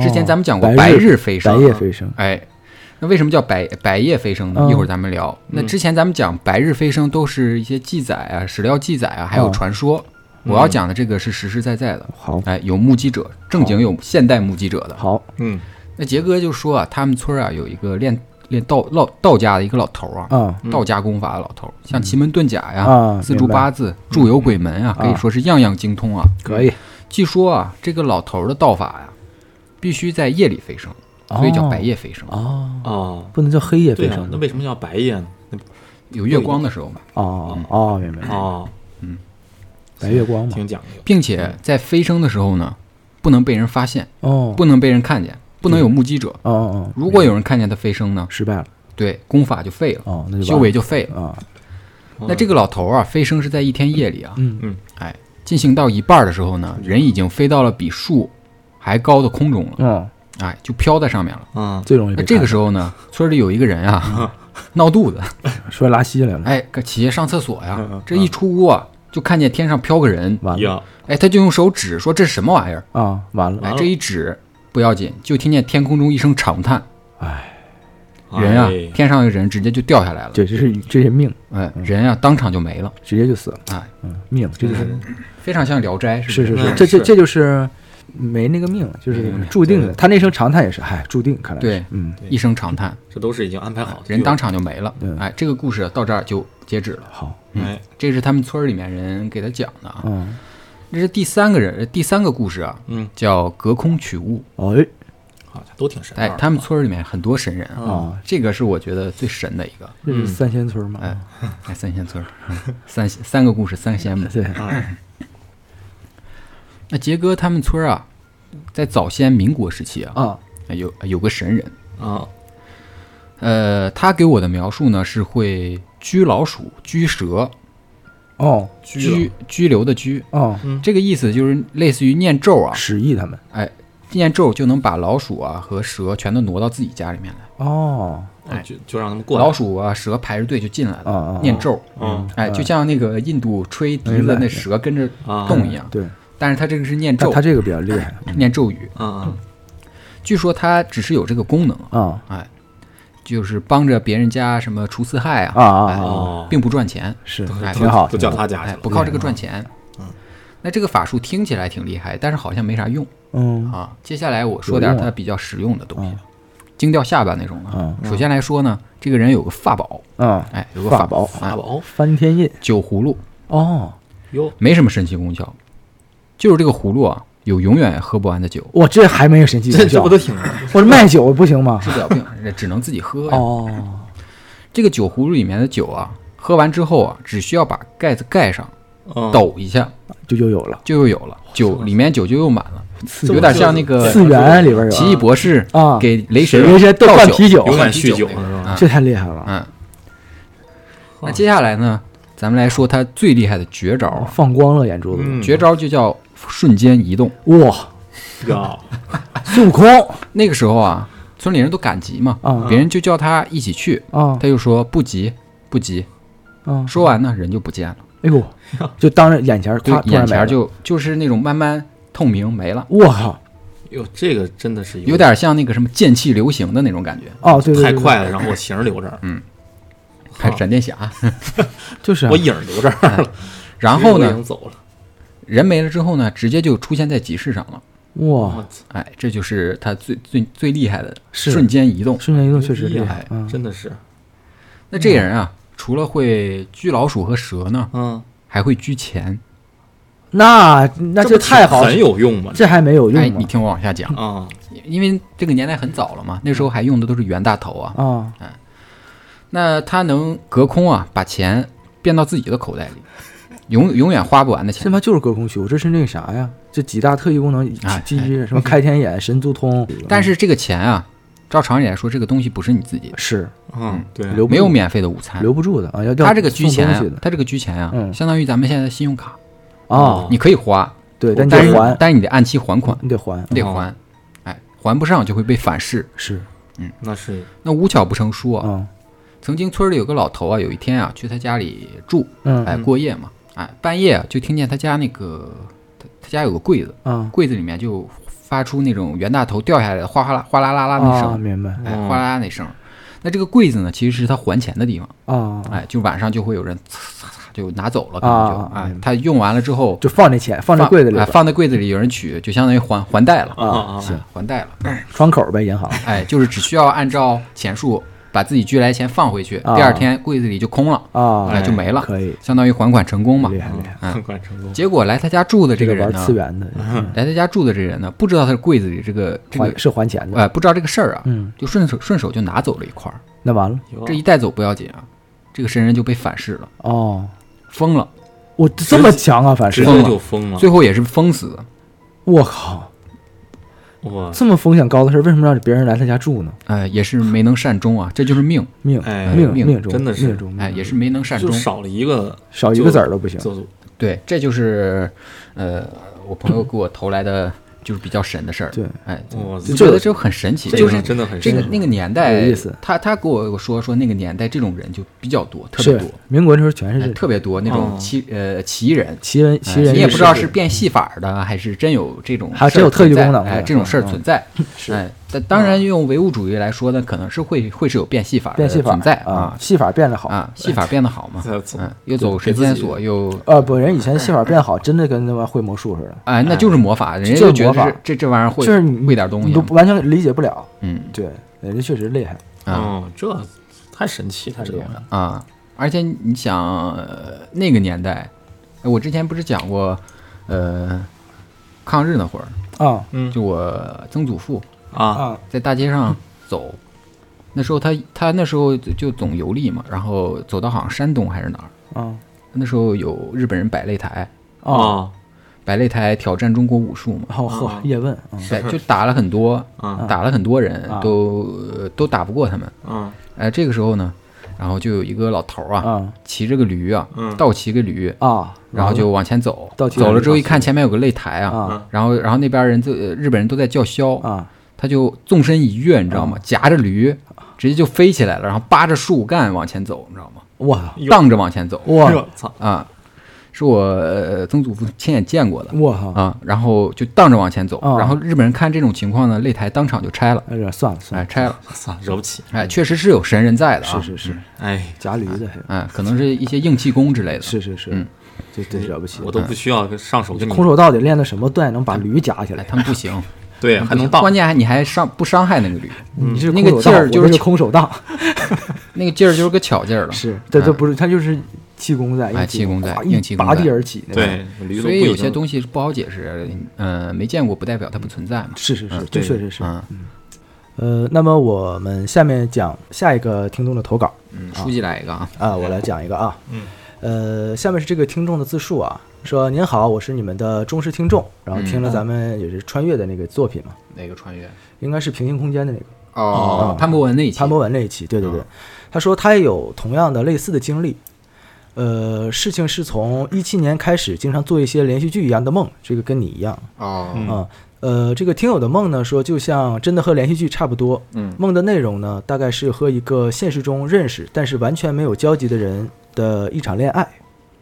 之前哦咱们讲过白白日飞升白夜飞升，哎，那为什么叫白白夜飞升呢？嗯。一会儿咱们聊。那之前咱们讲白日飞升都是一些记载啊、史料记载啊，还有嗯传说。我要讲的这个是实实在在的，好。哎，有目击者，正经有现代目击者的。好，嗯，那杰哥就说啊，他们村儿啊有一个练练道道道家的一个老头儿啊，啊道家功法的老头儿，像奇门遁甲呀、啊，四柱八字、祝由鬼门啊，啊可以说是样样精通啊。可以，据说啊，这个老头儿的道法呀，必须在夜里飞升，所以叫白夜飞升。哦，哦，不能叫黑夜飞升。那为什么叫白夜呢？有月光的时候嘛，哦哦，明白，哦，嗯。白月光嘛，挺讲究。并且在飞升的时候呢，不能被人发现，哦。不能被人看见，不能有目击者。哦哦哦，如果有人看见他飞升呢，失败了，对功法就废了，哦，那就修为就废了。啊，那这个老头儿啊，飞升是在一天夜里啊，嗯。嗯哎，进行到一半儿的时候呢，人已经飞到了比树还高的空中了，嗯，哎，就飘在上面了。嗯，最容易这个时候呢，村里有一个人啊，闹肚子，(laughs) 说拉稀来了，哎，起夜上厕所呀这一出屋啊，就看见天上飘个人，完了。呀，哎，他就用手指说这是什么玩意儿？啊，完了，哎，这一指不要紧，就听见天空中一声长叹，哎，人啊哎，天上的人直接就掉下来了，对这是这是命，哎，人啊当场就没了，直接就死了，哎，嗯，命，这就是非常像《聊斋》是是不是是，嗯是这这这就是没那个命，就是嗯注定的。他那声长叹也是，嗨，注定，看来对嗯，一声长叹，这都是已经安排好的。人当场就没了对。哎，这个故事到这儿就截止了。好，哎，这是他们村里面人给他讲的啊。嗯，这是第三个人，第三个故事啊，嗯，叫隔空取物。哎好像都挺神哎他们村里面很多神人啊，啊，这个是我觉得最神的一个。这是三仙村吗？哎，哎，三仙村三三个故事，三仙嘛。对，哎那杰哥他们村啊，在早先民国时期啊，啊，有有个神人，啊，呃，他给我的描述呢是会拘老鼠、拘蛇，哦拘拘拘留的拘，哦，这个意思就是类似于念咒啊，使役他们，哎，念咒就能把老鼠啊和蛇全都挪到自己家里面来，哦，哎，就就让他们过来老。鼠啊蛇排着队就进来了，念咒，嗯。哎，就像那个印度吹笛子那蛇跟着啊，动一样，对，但是他这个是念咒。他，这个比较厉害念咒语，嗯嗯。据说他只是有这个功能，啊。哎，就是帮着别人家什么除四害啊，哎啊啊并不赚钱，是哎挺好，都叫他家不靠这个赚钱。嗯，那这个法术听起来挺厉害，但是好像没啥用。嗯。啊。接下来我说点有用啊它比较实用的东西嗯，惊掉下巴那种啊。嗯。首先来说呢，这个人有个法宝，嗯，哎，有个法宝法宝。翻天印，酒葫芦，哦，哟，没什么神奇功效，就是这个葫芦啊，有永远喝不完的酒，我这还没有神奇这功效这不都挺 (laughs) 我这卖酒不行吗？治不了病，只能自己喝呀。哦，这个酒葫芦里面的酒啊，喝完之后啊，只需要把盖子盖上，嗯。抖一下就又有了，就又有了。酒，里面酒就又满了，有点像那个次元里边有奇异博士啊，给雷神雷神倒灌啤酒。永远酗酒这太厉害了，嗯，那接下来呢，咱们来说他最厉害的绝招。啊，放光了眼珠子，嗯。绝招就叫瞬间移动。哇，呀，孙悟空。那个时候啊，村里人都赶集嘛，啊。别人就叫他一起去，啊。他就说不急不急。啊，说完呢，人就不见了，哎呦，就当着眼前，眼前就就是那种慢慢透明没了，我靠，哟，这个真的是有点像那个什么剑气流行的那种感觉，哦，对对，对太快了，然后我形儿留这儿，还闪电侠。(laughs) 就是啊。我影儿留这儿了，(laughs) 然后呢已经，走了，人没了之后呢，直接就出现在集市上了。哇我，操哎，这就是他最最最厉害的瞬间移动。瞬间移动确实厉害，嗯，真的是，那这个人啊，除了会拘老鼠和蛇呢，嗯，还会拘钱。那那这太好，很有用吗？这还没有哎，用哎？你听我往下讲，啊，因为这个年代很早了嘛，那时候还用的都是袁大头啊。啊，那他能隔空啊，把钱变到自己的口袋里，永永远花不完的钱。这他妈就是隔空修，这是那个啥呀？这几大特异功能，啊基基什么开天眼、神足通，但是这个钱啊，照常理来说，这个东西不是你自己的，是嗯，对，留不住没有免费的午餐。留不住的啊，要要他这个居钱他这个居钱啊，嗯相当于咱们现在的信用卡，啊，你可以花，对，但你得还，但是你得按期还款，你得还，哦你得还，哎，还不上就会被反噬。是嗯那是那无巧不成书啊，啊，曾经村里有个老头啊，有一天啊去他家里住，嗯哎过夜嘛，哎半夜啊就听见他家那个他他家有个柜子，嗯。柜子里面就发出那种袁大头掉下来的哗哗啦哗啦啦啦那啊，声，明白哎哦哗啦啦那声。那这个柜子呢，其实是他还钱的地方，啊，哎，就晚上就会有人擦擦擦就拿走了，可能就哎他用完了之后就放那钱，放在柜子里放在柜子里，有人取，就相当于还还贷了，啊啊行。哎，还贷了。窗口呗，银行哎，就是只需要按照钱数把自己居来钱放回去，啊。第二天柜子里就空了，啊，哎，就没了，可以，相当于还款成功嘛。厉。害厉害。嗯很快成功。结果来他家住的这个人呢次，元的，(laughs) 来他家住的这人呢，不知道他的柜子里这个这个是还钱的，哎，不知道这个事儿啊，嗯，就顺手顺手就拿走了一块儿。那完了？这一带走不要紧啊，这个神人就被反噬了，哦，疯了，我这么强啊，反直正接就疯了，最后也是疯死的。我靠，哇，这么风险高的事儿，为什么让别人来他家住呢？哎，也是没能善终啊，这就是命，命哎命命命中真的是命中，哎，也是没能善终。少了一个少一个子儿都不行。对，这就是呃，我朋友给我投来的，就是比较神的事儿。对，哎，哇我觉得就很神奇，就是真的很神这个那个年代意思。他他给我说说那个年代这种人就比较多，特别多，民国那时候全哎是特别多那种哦。奇呃奇人。奇人哎奇人，你也不知道是变戏法的，还是真有这种事儿存在，还真有特异功能哎，这种事儿嗯。存在。是。哎，但当然用唯物主义来说呢，可能是会会是有变戏法的变戏法存在啊，戏法变得好。啊，戏法变得好嘛，嗯，又走神仙锁，又呃，不，人以前戏法变好，真的跟他妈会魔术似的，哎，那就是魔法，人家就觉得这这玩意儿会就是你会点东西你都，完全理解不了。嗯。对，人家确实厉害，啊。哦，这太神奇了，这个太厉害了。啊，而且你想呃那个年代，哎我之前不是讲过，呃，抗日那会儿，啊。嗯。就我曾祖父啊，啊在大街上走，那时候他他那时候就就总游历嘛，然后走到好像山东还是哪儿，啊。那时候有日本人摆擂台，啊！啊。摆擂台挑战中国武术嘛，哦呵啊，叶问，嗯。对，就打了很多，啊。打了很多人啊。都呃都打不过他们，啊。哎，这个时候呢，然后就有一个老头儿啊，啊。骑着个驴啊，嗯倒骑个驴，啊，然后就往前走，倒骑。走了之后一看前面有个擂台啊，啊。然后然后那边人就呃日本人都在叫嚣，啊他就纵身一跃，你知道吗？夹着驴，直接就飞起来了，然后扒着树干往前走，你知道吗？我操荡着往前走。我我操，啊，是我呃曾祖父亲眼见过的。我操！啊，然后就荡着往前走，啊。然后日本人看这种情况呢，擂台当场就拆了，哎，这算了算哎，了，拆了，操，惹不起，哎，确实是有神人在的啊，是是是，哎，夹驴的还哎，可能是一些硬气功之类的，是是是。嗯，这这惹不起。我。都不需要上手跟空，手道得练的什么段能把驴夹起哎，来？他们不行，(laughs) 对，还能倒关，键还你还伤不伤害那个驴，你是那个劲儿就是是空手道，(laughs) 那个劲儿就是个巧劲儿了，是这这嗯不是他就是气功在，气功在硬气功在拔地而起那种。对，所以有些东西是不好解释，嗯，没见过不代表它不存在嘛。是是是，这确实是。嗯呃，那么我们下面讲下一个听众的投稿嗯，书记来一个啊，啊，我来讲一个啊。嗯。呃，下面是这个听众的自述啊，说您好，我是你们的忠实听众，然后听了咱们也是穿越的那个作品嘛，哪个穿越？应该是平行空间的那个哦，潘博文那一期。潘博文那一期，对对对嗯，他说他也有同样的类似的经历。呃，事情是从一七年开始，经常做一些连续剧一样的梦，这个跟你一样哦，嗯啊。呃，这个听友的梦呢，说就像真的和连续剧差不多。嗯梦的内容呢，大概是和一个现实中认识但是完全没有交集的人的一场恋爱，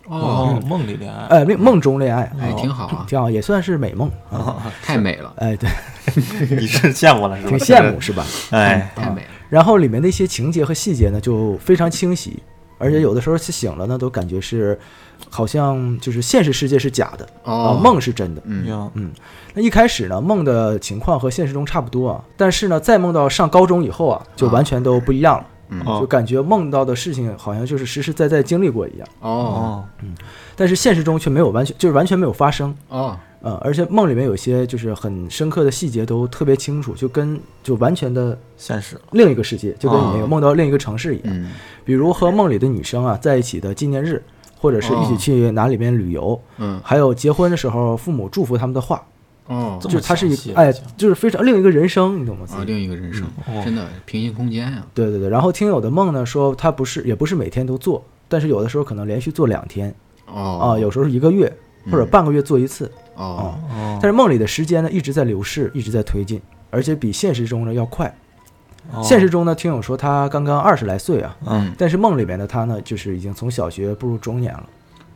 哦，梦里恋爱，哎，梦梦中恋爱，哎，挺好啊，挺好，也算是美梦。啊。(laughs) 太美了，(laughs) 哎，对，(laughs) 你是羡慕了是吧？挺羡慕是吧？哎，太美了。然后里面的一些情节和细节呢，就非常清晰，而且有的时候是醒了呢，都感觉是好像就是现实世界是假的啊，哦，梦是真的。嗯，嗯。那一开始呢，梦的情况和现实中差不多啊，但是呢，再梦到上高中以后啊，就完全都不一样了，就感觉梦到的事情好像就是实实在在经历过一样，哦。嗯，但是现实中却没有完全，就是完全没有发生。哦，嗯，而且梦里面有些就是很深刻的细节都特别清楚，就跟就完全的现实，另一个世界，就跟你那个哦梦到另一个城市一样。嗯比如和梦里的女生啊在一起的纪念日，或者是一起哦去哪里边旅游，嗯。还有结婚的时候父母祝福他们的话，哦就是它是一详细哎，就是非常另一个人生，你懂吗？啊，另一个人生，哦真的平行空间呀。对对对。然后听友的梦呢说他不是也不是每天都做，但是有的时候可能连续做两天哦啊，有时候是一个月或者嗯半个月做一次哦啊。哦但是梦里的时间呢一直在流逝，一直在推进，而且比现实中呢要快。哦现实中呢，听友说他刚刚二十来岁啊，嗯但是梦里面的他呢，就是已经从小学步入中年了，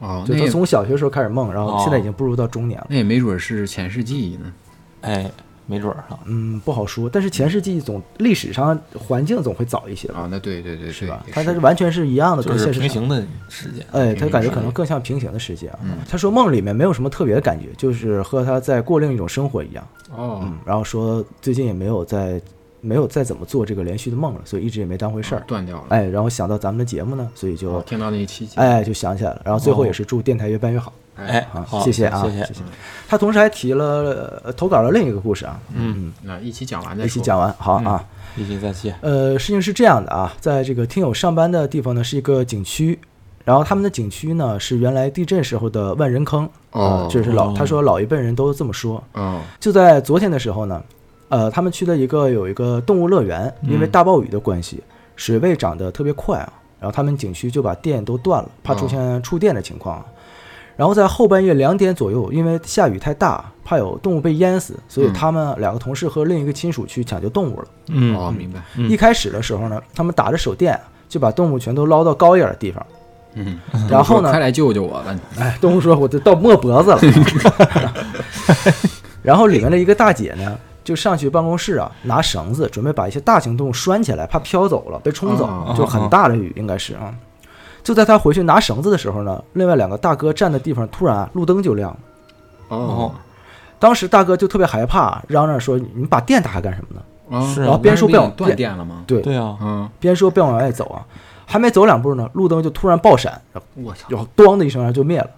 哦，就他从小学时候开始梦，然后哦现在已经步入到中年了。那也没准是前世记忆呢。哎，没准儿哈，嗯，不好说，但是前世记忆总历史上环境总会早一些吧，啊，那对对对对是吧？，也它它是完全是一样的，就是跟现实上。平行的世界，哎，他感觉可能更像平行的世界啊。嗯他说梦里面没有什么特别的感觉，就是和他在过另一种生活一样。哦嗯，然后说最近也没有在没有再怎么做这个连续的梦了，所以一直也没当回事儿。断掉了。哎，然后想到咱们的节目呢，所以就哦，听到那一期节目，哎就想起来了，然后最后也是祝电台越办越好。哎，好好，谢谢啊谢谢谢谢。他同时还提了、呃、投稿了另一个故事啊，嗯，那一起讲完再。一起讲完好啊。一起再见。呃，事情是这样的啊，在这个听友上班的地方呢，是一个景区，然后他们的景区呢是原来地震时候的万人坑，哦呃这是老哦他说老一辈人都这么说。哦，就在昨天的时候呢，呃，他们去的一个有一个动物乐园，因为嗯大暴雨的关系，水位涨得特别快啊，然后他们景区就把电都断了，怕出现触电的情况啊。然后在后半夜两点左右，因为下雨太大，怕有动物被淹死，所以嗯他们两个同事和另一个亲属去抢救动物了。嗯哦，明白。嗯一开始的时候呢，他们打着手电就把动物全都捞到高一点的地方，嗯，然后呢快来救救我吧！哎，动物说我都到没脖子了。(laughs) 然后里面的一个大姐呢，就上去办公室啊，拿绳子准备把一些大型动物拴起来，怕飘走了被冲走哦，就很大的雨应该是啊。就在他回去拿绳子的时候呢，另外两个大哥站的地方突然啊路灯就亮了。哦当时大哥就特别害怕，嚷嚷说：“你把电打开干什么呢哦，是然后边说边往断电了吗？对对啊，嗯，？”边说边往外走啊，还没走两步呢，路灯就突然爆闪，我操，然后咣的一声然后就灭了，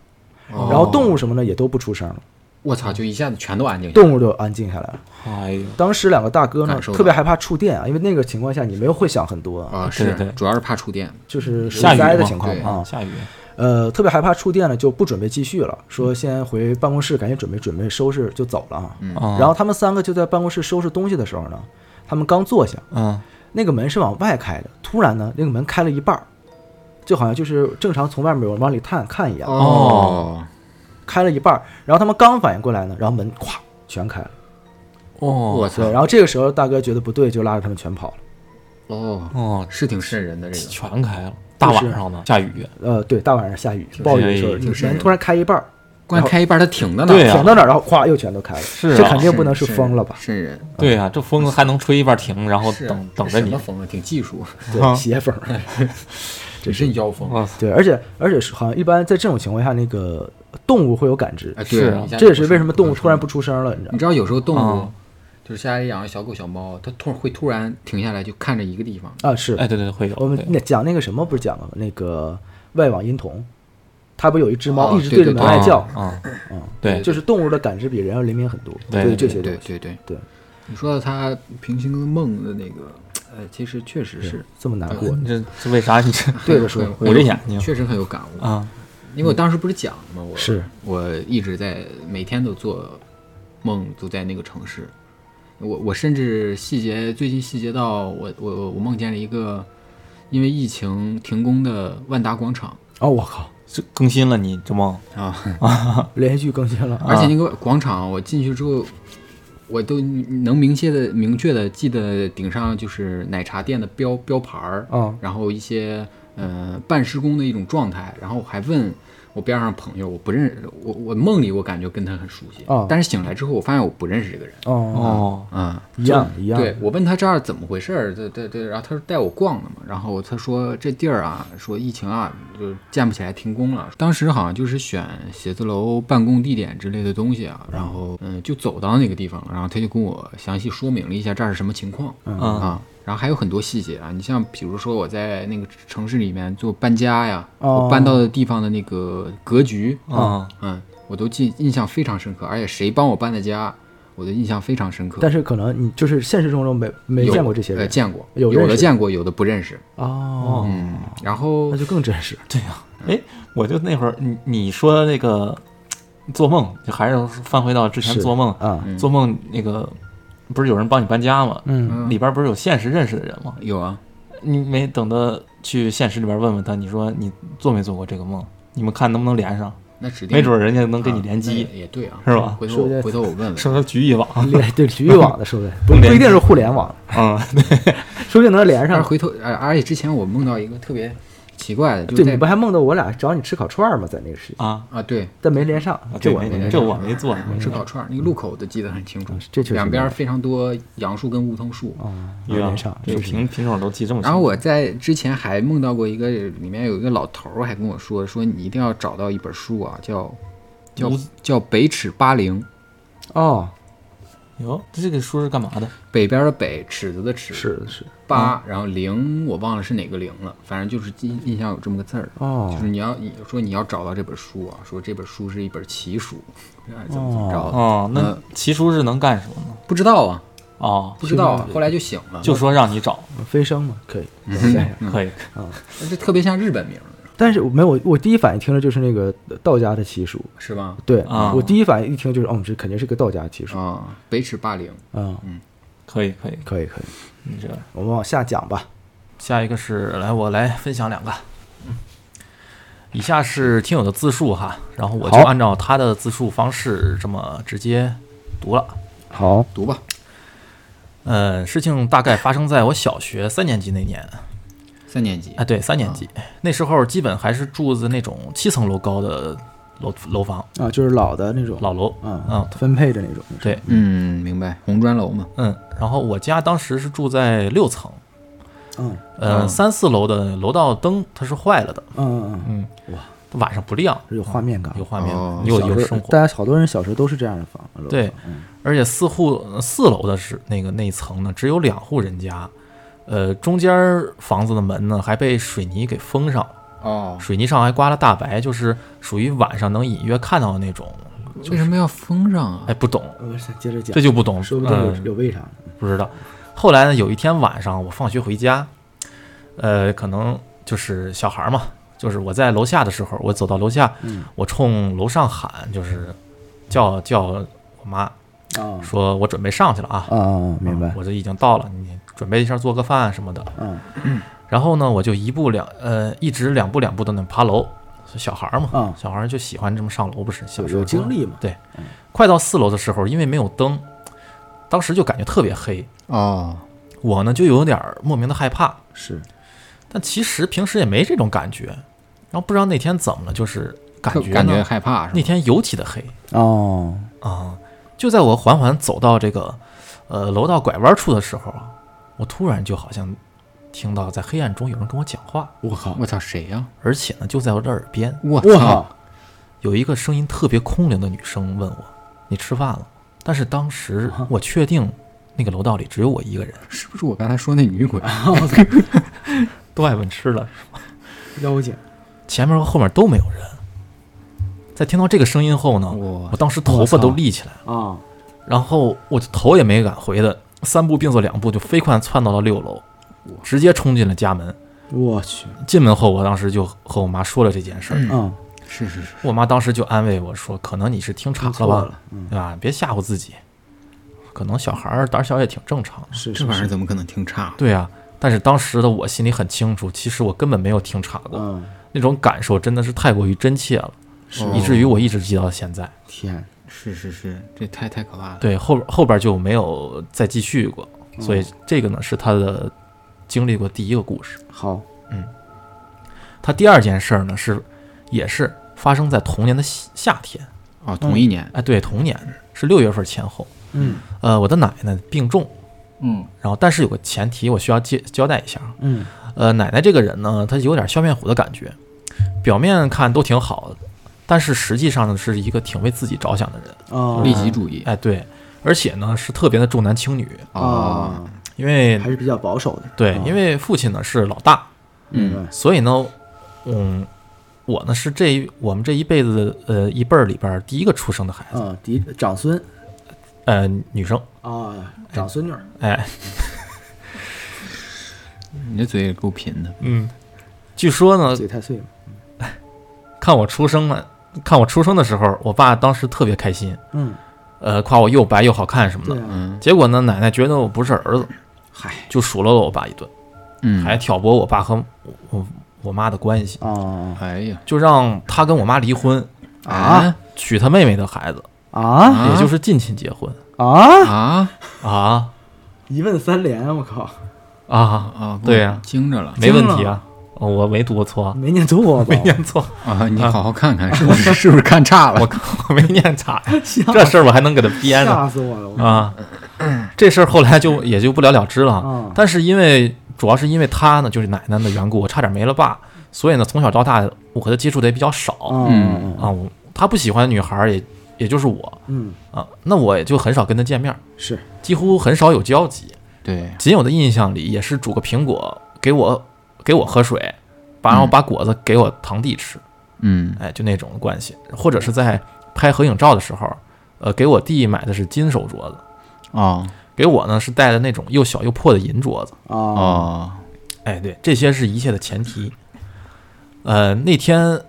哦然后动物什么的也都不出声了，我操，就一下子全都安静。动物就安静下来了。哎呦，当时两个大哥呢感受到特别害怕触电啊，因为那个情况下你没有会想很多啊，啊，是对对，主要是怕触电。就是下雨的情况对啊。下雨，呃，特别害怕触电呢，就不准备继续了，说先回办公室赶紧准备准备收拾就走了啊。然后他们三个就在办公室收拾东西的时候呢，他们刚坐下，嗯那个门是往外开的，突然呢，那个门开了一半儿，就好像就是正常从外面有人往里探看一样，哦，开了一半儿。然后他们刚反应过来呢，然后门咵全开了。哦我操对，，然后这个时候大哥觉得不对，就拉着他们全跑了。哦，哦，是挺瘆人的这个。全开了，大晚上的下雨，呃，对，大晚上下雨，暴雨的时候，挺瘆人门突然开一半儿，关开一半，它挺的呢。对啊停到哪，然后咵又全都开了。是啊这肯定不能是风了吧？瘆人。对啊，这风还能吹一半停，然后等等着你什么，风啊？挺技术，对，啊邪风。(laughs) 这是妖风。哇对，而且而且是好像一般在这种情况下，那个动物会有感知哎，，是这也是为什么动物突然不出出声了，你知道？你知道有时候动物啊就是家里养个小狗小猫，它突会突然停下来，就看着一个地方。啊，是哎，对对对，会有。我们那讲那个什么不是讲了吗？那个外网音童，它不有一只猫哦一直对着门外叫，啊，嗯，对，就是动物的感知比人要灵敏很多，对这对对些东西，对对对，你说到它平行梦的那个，呃，其实确实是这么难过，你这这为啥你这对着说很捂着眼睛确实很有感悟。啊？因为我当时不是讲了吗？我是我一直在每天都做梦，都在那个城市。我我甚至细节最近细节到我我我梦见了一个因为疫情停工的万达广场哦，我靠，这更新了你这梦。啊，连续剧更新了，而且那个广场我进去之后，我都能明确的明确的记得顶上就是奶茶店的标标牌儿，啊，然后一些呃半施工的一种状态，然后我还问我边上朋友，我不认识我我梦里我感觉跟他很熟悉，哦但是醒来之后我发现我不认识这个人，哦，哦，啊、一样一样，对我问他这儿怎么回事儿，对对对，然后他说带我逛的嘛，然后他说这地儿啊，说疫情啊就建不起来，停工了。当时好像就是选写字楼办公地点之类的东西啊，然后嗯就走到那个地方了，然后他就跟我详细说明了一下这儿是什么情况，嗯啊，然后还有很多细节啊，你像比如说我在那个城市里面做搬家呀，哦我搬到的地方的那个格局，啊，嗯，我都记印象非常深刻，而且谁帮我搬的家，我的印象非常深刻。但是可能你就是现实生活中没没见过这些呃，见过，有的见过，有的不认识。哦，嗯，然后那就更真实，对呀，哎，我就那会儿你你说那个做梦，就还是翻回到之前做梦，啊，嗯做梦那个不是有人帮你搬家吗？嗯，嗯里边不是有现实认识的人吗？有啊，你没等他去现实里边问问他，你说你做没做过这个梦？你们看能不能连上？那指定没准儿人家能给你啊连机，那也也对啊，是吧回头回头我问问。是不是局域网？连对局域网的，说不定不不一定是互联网，嗯，(laughs) 说不定能连上。但是回头，而而且之前我梦到一个特别奇怪的，就对，是你不还梦到我俩找你吃烤串儿吗？在那个时间，啊，啊，对，但没连上，这这我没连这。我没做，吃烤串儿那个路口我都记得很清楚嗯，这两边非常多杨树跟梧桐树。啊，没连上，这个品品种都记这么清。然后我在之前还梦到过一个，里面有一个老头儿还跟我说，说你一定要找到一本书啊，叫叫叫《北尺八零》。哦，哟，这个书是干嘛的？北边的北，尺子的尺，是是八，然后零我忘了是哪个零了，反正就是印印象有这么个字儿。哦。就是你要你说你要找到这本书啊，说这本书是一本奇书，哎怎么怎么着的？哦，那嗯。奇书是能干什么呢？不知道啊，哦，不知道啊，后来就醒了，就说让你找，飞升嘛，可以。嗯。想想可以。这特别像日本名儿，但是没有，我我第一反应听着就是那个道家的奇书，是吧？对啊。我第一反应一听就是，哦，这肯定是个道家奇书啊，北尺八零，啊，可以可以，可以可以，你这我们往下讲吧。下一个是来我来分享两个，嗯以下是听友的自述哈，然后我就按照他的自述方式这么直接读了。好，读吧，嗯，事情大概发生在我小学三年级那年，三年级。啊，对，三年级，那时候基本还是住的那种七层楼高的楼楼房啊，就是老的那种老楼，啊嗯，分配的那种。对，嗯，明白，红砖楼嘛，嗯，然后我家当时是住在六层，嗯呃，嗯。三四楼的楼道灯它是坏了的，嗯嗯嗯，嗯，哇，晚上不亮，有画面感，有画面哦，有有生活，大家好多人小时候都是这样的房，楼对，嗯。而且四户呃四楼的是那个那一层呢，只有两户人家，呃，中间房子的门呢还被水泥给封上，哦，水泥上还刮了大白，就是属于晚上能隐约看到的那种。为什么要封上啊？哎，不懂，呃接着讲。这，就不懂，说不定有嗯。有为啥？不知道。后来呢，有一天晚上我放学回家，呃，可能就是小孩儿嘛，就是我在楼下的时候，我走到楼下，嗯。我冲楼上喊，就是叫叫我妈，啊说我准备上去了啊，啊啊，明白。啊，我这已经到了，你准备一下做个饭什么的。嗯。然后呢，我就一步两呃，一直两步两步的那爬楼，小孩儿嘛，啊小孩儿就喜欢这么上楼，不是小有时候。有经历嘛？对，快到四楼的时候，因为没有灯，当时就感觉特别黑，哦，我呢就有点儿莫名的害怕，是。但其实平时也没这种感觉。然后不知道那天怎么了，就是感觉感觉害怕那？天尤其的黑。哦，啊、就在我缓缓走到这个呃楼道拐弯处的时候啊，我突然就好像听到在黑暗中有人跟我讲话，我靠，我操，谁呀？而且呢就在我的耳边，我我操，，有一个声音特别空灵的女生问我：“你吃饭了？”但是当时我确定那个楼道里只有我一个人，是不是我刚才说那女鬼？(laughs) 都爱问吃了，妖精，前面和后面都没有人。在听到这个声音后呢，我我当时头发都立起来了，啊，然后我就头也没敢回的，三步并作两步就飞快窜到了六楼，直接冲进了家门。我去，进门后，我当时就和我妈说了这件事儿，嗯，是是是，我妈当时就安慰我说：“可能你是听岔了吧了，，嗯，对吧？别吓唬自己，可能小孩儿胆小也挺正常的。”是这玩意儿怎么可能听岔？对啊、但是当时的我心里很清楚，其实我根本没有听岔过，嗯，那种感受真的是太过于真切了，以至于我一直记到现在。天，是是是，这太太可怕了。对，后后边就没有再继续过，所以这个呢是他的经历过第一个故事。好，嗯他第二件事儿呢是，也是发生在同年的夏夏天，哦，同一年，哎，对，同年是六月份前后。嗯呃，我的奶奶病重，嗯，然后但是有个前提我需要介交代一下，嗯呃，奶奶这个人呢，她有点笑面虎的感觉，表面看都挺好的，但是实际上呢是一个挺为自己着想的人。啊，利己主义哎，对，而且呢是特别的重男轻女，哦，啊，因为还是比较保守的，对啊，因为父亲呢是老大，嗯，所以呢，嗯，我呢是这一我们这一辈子呃一辈儿里边儿第一个出生的孩子，啊，嫡长孙。呃，女生，啊，长孙女儿，哎，(laughs) 你这嘴也够贫的。嗯，据说呢，嘴太碎了，(laughs) 看我出生了，看我出生的时候，我爸当时特别开心，嗯，呃，夸我又白又好看什么的。结果呢，奶奶觉得我不是儿子，嗨，就数落了我爸一顿，嗯，还挑拨我爸和我我我妈的关系，啊哎呀。就让他跟我妈离婚，啊？娶他妹妹的孩子，啊？啊也就是近亲结婚。啊，啊？啊。一问三连，我靠，啊，啊！对呀。惊着了。没问题啊，哦我没读错，没念错吧？(laughs) 没念错，啊！你好好看看，(laughs) 是不是是不是看差了？我我没念差 (laughs) 呀，这事儿我还能给他编呢吓死我了！啊！这事儿后来就也就不了了之了。啊，但是因为主要是因为他呢，就是奶奶的缘故，我差点没了爸，所以呢，从小到大我和他接触的也比较少嗯啊。我他不喜欢女孩儿，也也就是我嗯，啊，那我也就很少跟他见面，是，几乎很少有交集。对，仅有的印象里也是煮个苹果给我给我喝水，把然后把果子给我堂弟吃，嗯。哎，就那种关系。或者是在拍合影照的时候，呃，给我弟买的是金手镯子，哦。给我呢是带的那种又小又破的银镯子。啊，哦，哎，对，这些是一切的前提。呃，那天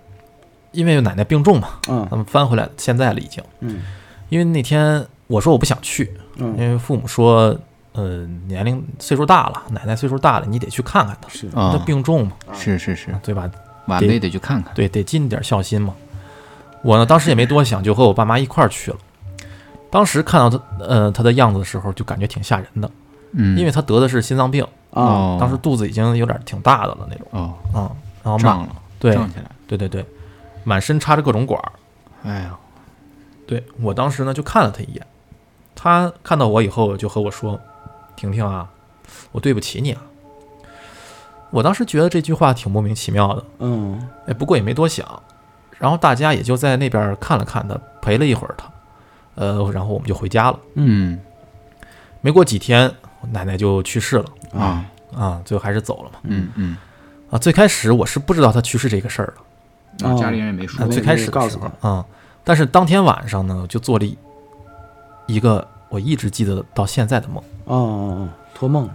因为奶奶病重嘛，嗯。咱们翻回来，现在了已经。嗯。因为那天我说我不想去，因嗯，为父母说，呃，年龄岁数大了，奶奶岁数大了，你得去看看她，是，她啊，病重嘛，是是是，对吧？晚辈得去看看。对，得尽点孝心嘛。我呢，当时也没多想，就和我爸妈一块儿去了。当时看到她，呃，她的样子的时候，就感觉挺吓人的，嗯，因为她得的是心脏病，啊，哦，当时肚子已经有点挺大的了那种，哦。嗯，然后满，胀了，对胀起来。对对对，满身插着各种管儿。哎呀，对我当时呢就看了她一眼，她看到我以后就和我说：“婷婷啊，我对不起你啊。”我当时觉得这句话挺莫名其妙的，嗯。哎，不过也没多想，然后大家也就在那边看了看他，陪了一会儿他，呃，然后我们就回家了。嗯。没过几天，我奶奶就去世了。啊，啊，最后还是走了嘛。嗯嗯，啊，最开始我是不知道他去世这个事儿的，啊家里人也没说最开始的告诉时候啊、但是当天晚上呢，就做了一一个我一直记得到现在的梦。哦哦哦，托梦，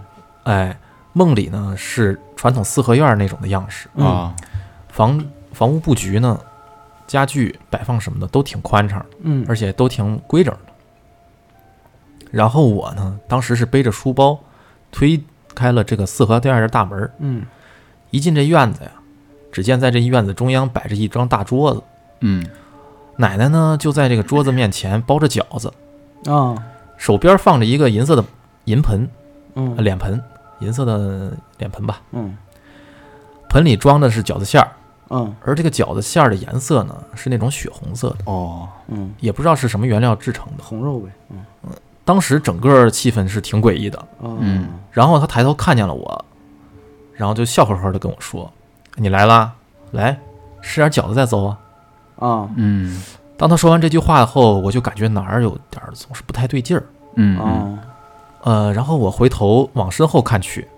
哎，梦里呢是传统四合院那种的样式，嗯。啊，房房屋布局呢，家具摆放什么的都挺宽敞，嗯，而且都挺规整的。然后我呢，当时是背着书包，推开了这个四合院的大门，嗯。一进这院子呀，只见在这院子中央摆着一张大桌子，嗯。奶奶呢就在这个桌子面前包着饺子，啊，手边放着一个银色的银盆，呃嗯脸盆，银色的脸盆吧，嗯。盆里装的是饺子馅儿，嗯。而这个饺子馅儿的颜色呢是那种血红色的，哦，嗯，也不知道是什么原料制成的。红肉呗，嗯。当时整个气氛是挺诡异的。哦。嗯。然后他抬头看见了我，然后就笑呵呵的跟我说：“你来啦，来吃点饺子再走啊。啊。嗯”当他说完这句话后，我就感觉哪儿有点儿总是不太对劲儿。嗯呃，然后我回头往身后看去，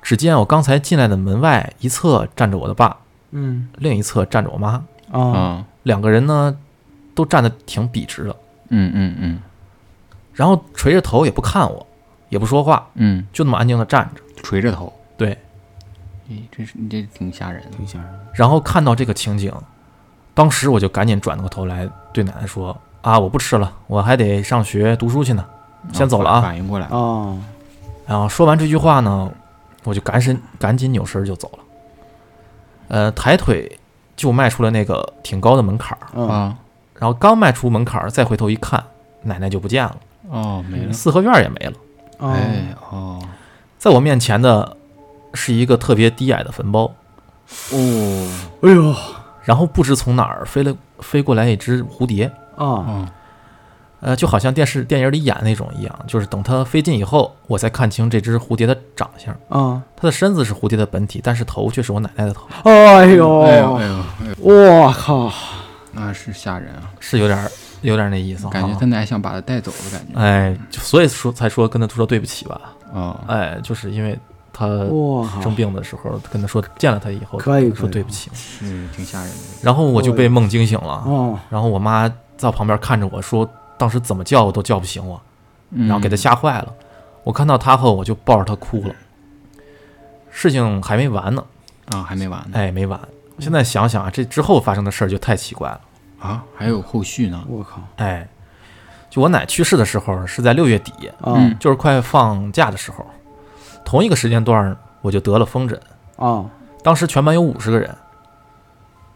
只见我刚才进来的门外一侧站着我的爸，嗯。另一侧站着我妈，啊啊，两个人呢都站得挺笔直的，嗯嗯嗯。然后垂着头也不看我，也不说话，嗯，就那么安静的站着。垂着头，对，咦，这是你这挺吓人的。挺吓人的，然后看到这个情景，当时我就赶紧转过头来对奶奶说：“啊，我不吃了，我还得上学读书去呢，先走了啊。反应过来。了，啊然后说完这句话呢，我就赶紧赶紧扭身就走了。呃，抬腿就迈出了那个挺高的门槛儿，啊啊，然后刚迈出门槛儿，再回头一看，奶奶就不见了，哦，没了，四合院也没了。啊哎，哦，在我面前的是一个特别低矮的坟包，哦，哎呦然后不知从哪儿飞了飞过来一只蝴蝶，啊哦，呃，就好像电视电影里演那种一样，就是等它飞近以后，我才看清这只蝴蝶的长相。啊，它的身子是蝴蝶的本体，但是头却是我奶奶的头，哎呦哎呦哎呦哎呦，我靠，那是吓人啊！是有点儿有点儿那意思哈。感觉他奶想把他带走的感觉。哎，就所以说才说跟他说对不起吧。哦，哎，就是因为他，生病的时候跟他说见了他以后，可以说对不起，嗯挺吓人的。然后我就被梦惊醒了，哦，然后我妈在旁边看着我说，当时怎么叫我都叫不醒我，然然后给他吓坏了。我看到他后，我就抱着他哭了。事情还没完呢，啊，还没完呢。哎，没完。现在想想啊，这之后发生的事儿就太奇怪了。啊，还有后续呢。我靠，哎，就我奶去世的时候是在六月底，啊嗯就是快放假的时候，同一个时间段儿我就得了风疹。啊。当时全班有五十个人，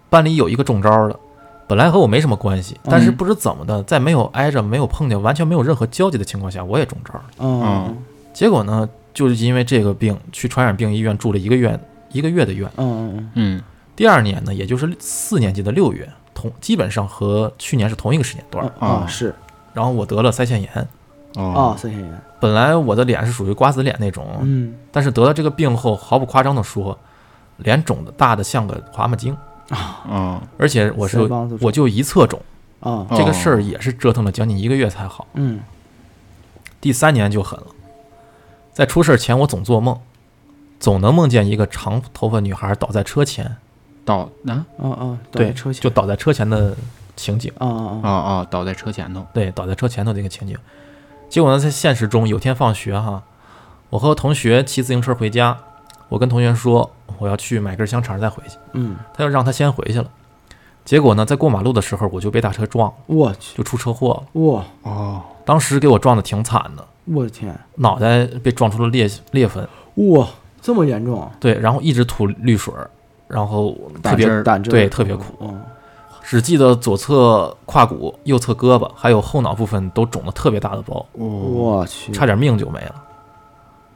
班里有一个中招的，本来和我没什么关系，但是嗯不知怎么的，在没有挨着、没有碰见、完全没有任何交集的情况下，我也中招了。嗯。结果呢，就是因为这个病去传染病医院住了一个月一个月的院。嗯嗯嗯。第二年呢，也就是四年级的六月，同基本上和去年是同一个时间段啊是。然后我得了腮腺炎，啊哦。三千元，本来我的脸是属于瓜子脸那种，嗯。但是得了这个病后，毫不夸张的说，脸肿的大的像个蛤蟆精，啊，嗯而且我是我就一侧肿，啊，哦。这个事儿也是折腾了将近一个月才好。嗯。第三年就狠了，在出事儿前我总做梦，总能梦见一个长头发女孩倒在车前，倒啊？啊啊，倒对车前。就倒在车前的情景，啊啊啊啊，哦，倒在车前头。对，倒在车前头这个情景。结果呢，在现实中有天放学哈，我和同学骑自行车回家，我跟同学说我要去买根香肠再回去，嗯，他就让他先回去了。结果呢，在过马路的时候我就被大车撞了，我去，就出车祸了。哇，哦，当时给我撞的挺惨的，我的天，脑袋被撞出了裂裂痕，哇，这么严重啊，对，然后一直吐绿水儿，然后特别对特别苦。嗯，只记得左侧胯骨、右侧胳膊还有后脑部分都肿了特别大的包，哦，我去，差点命就没了。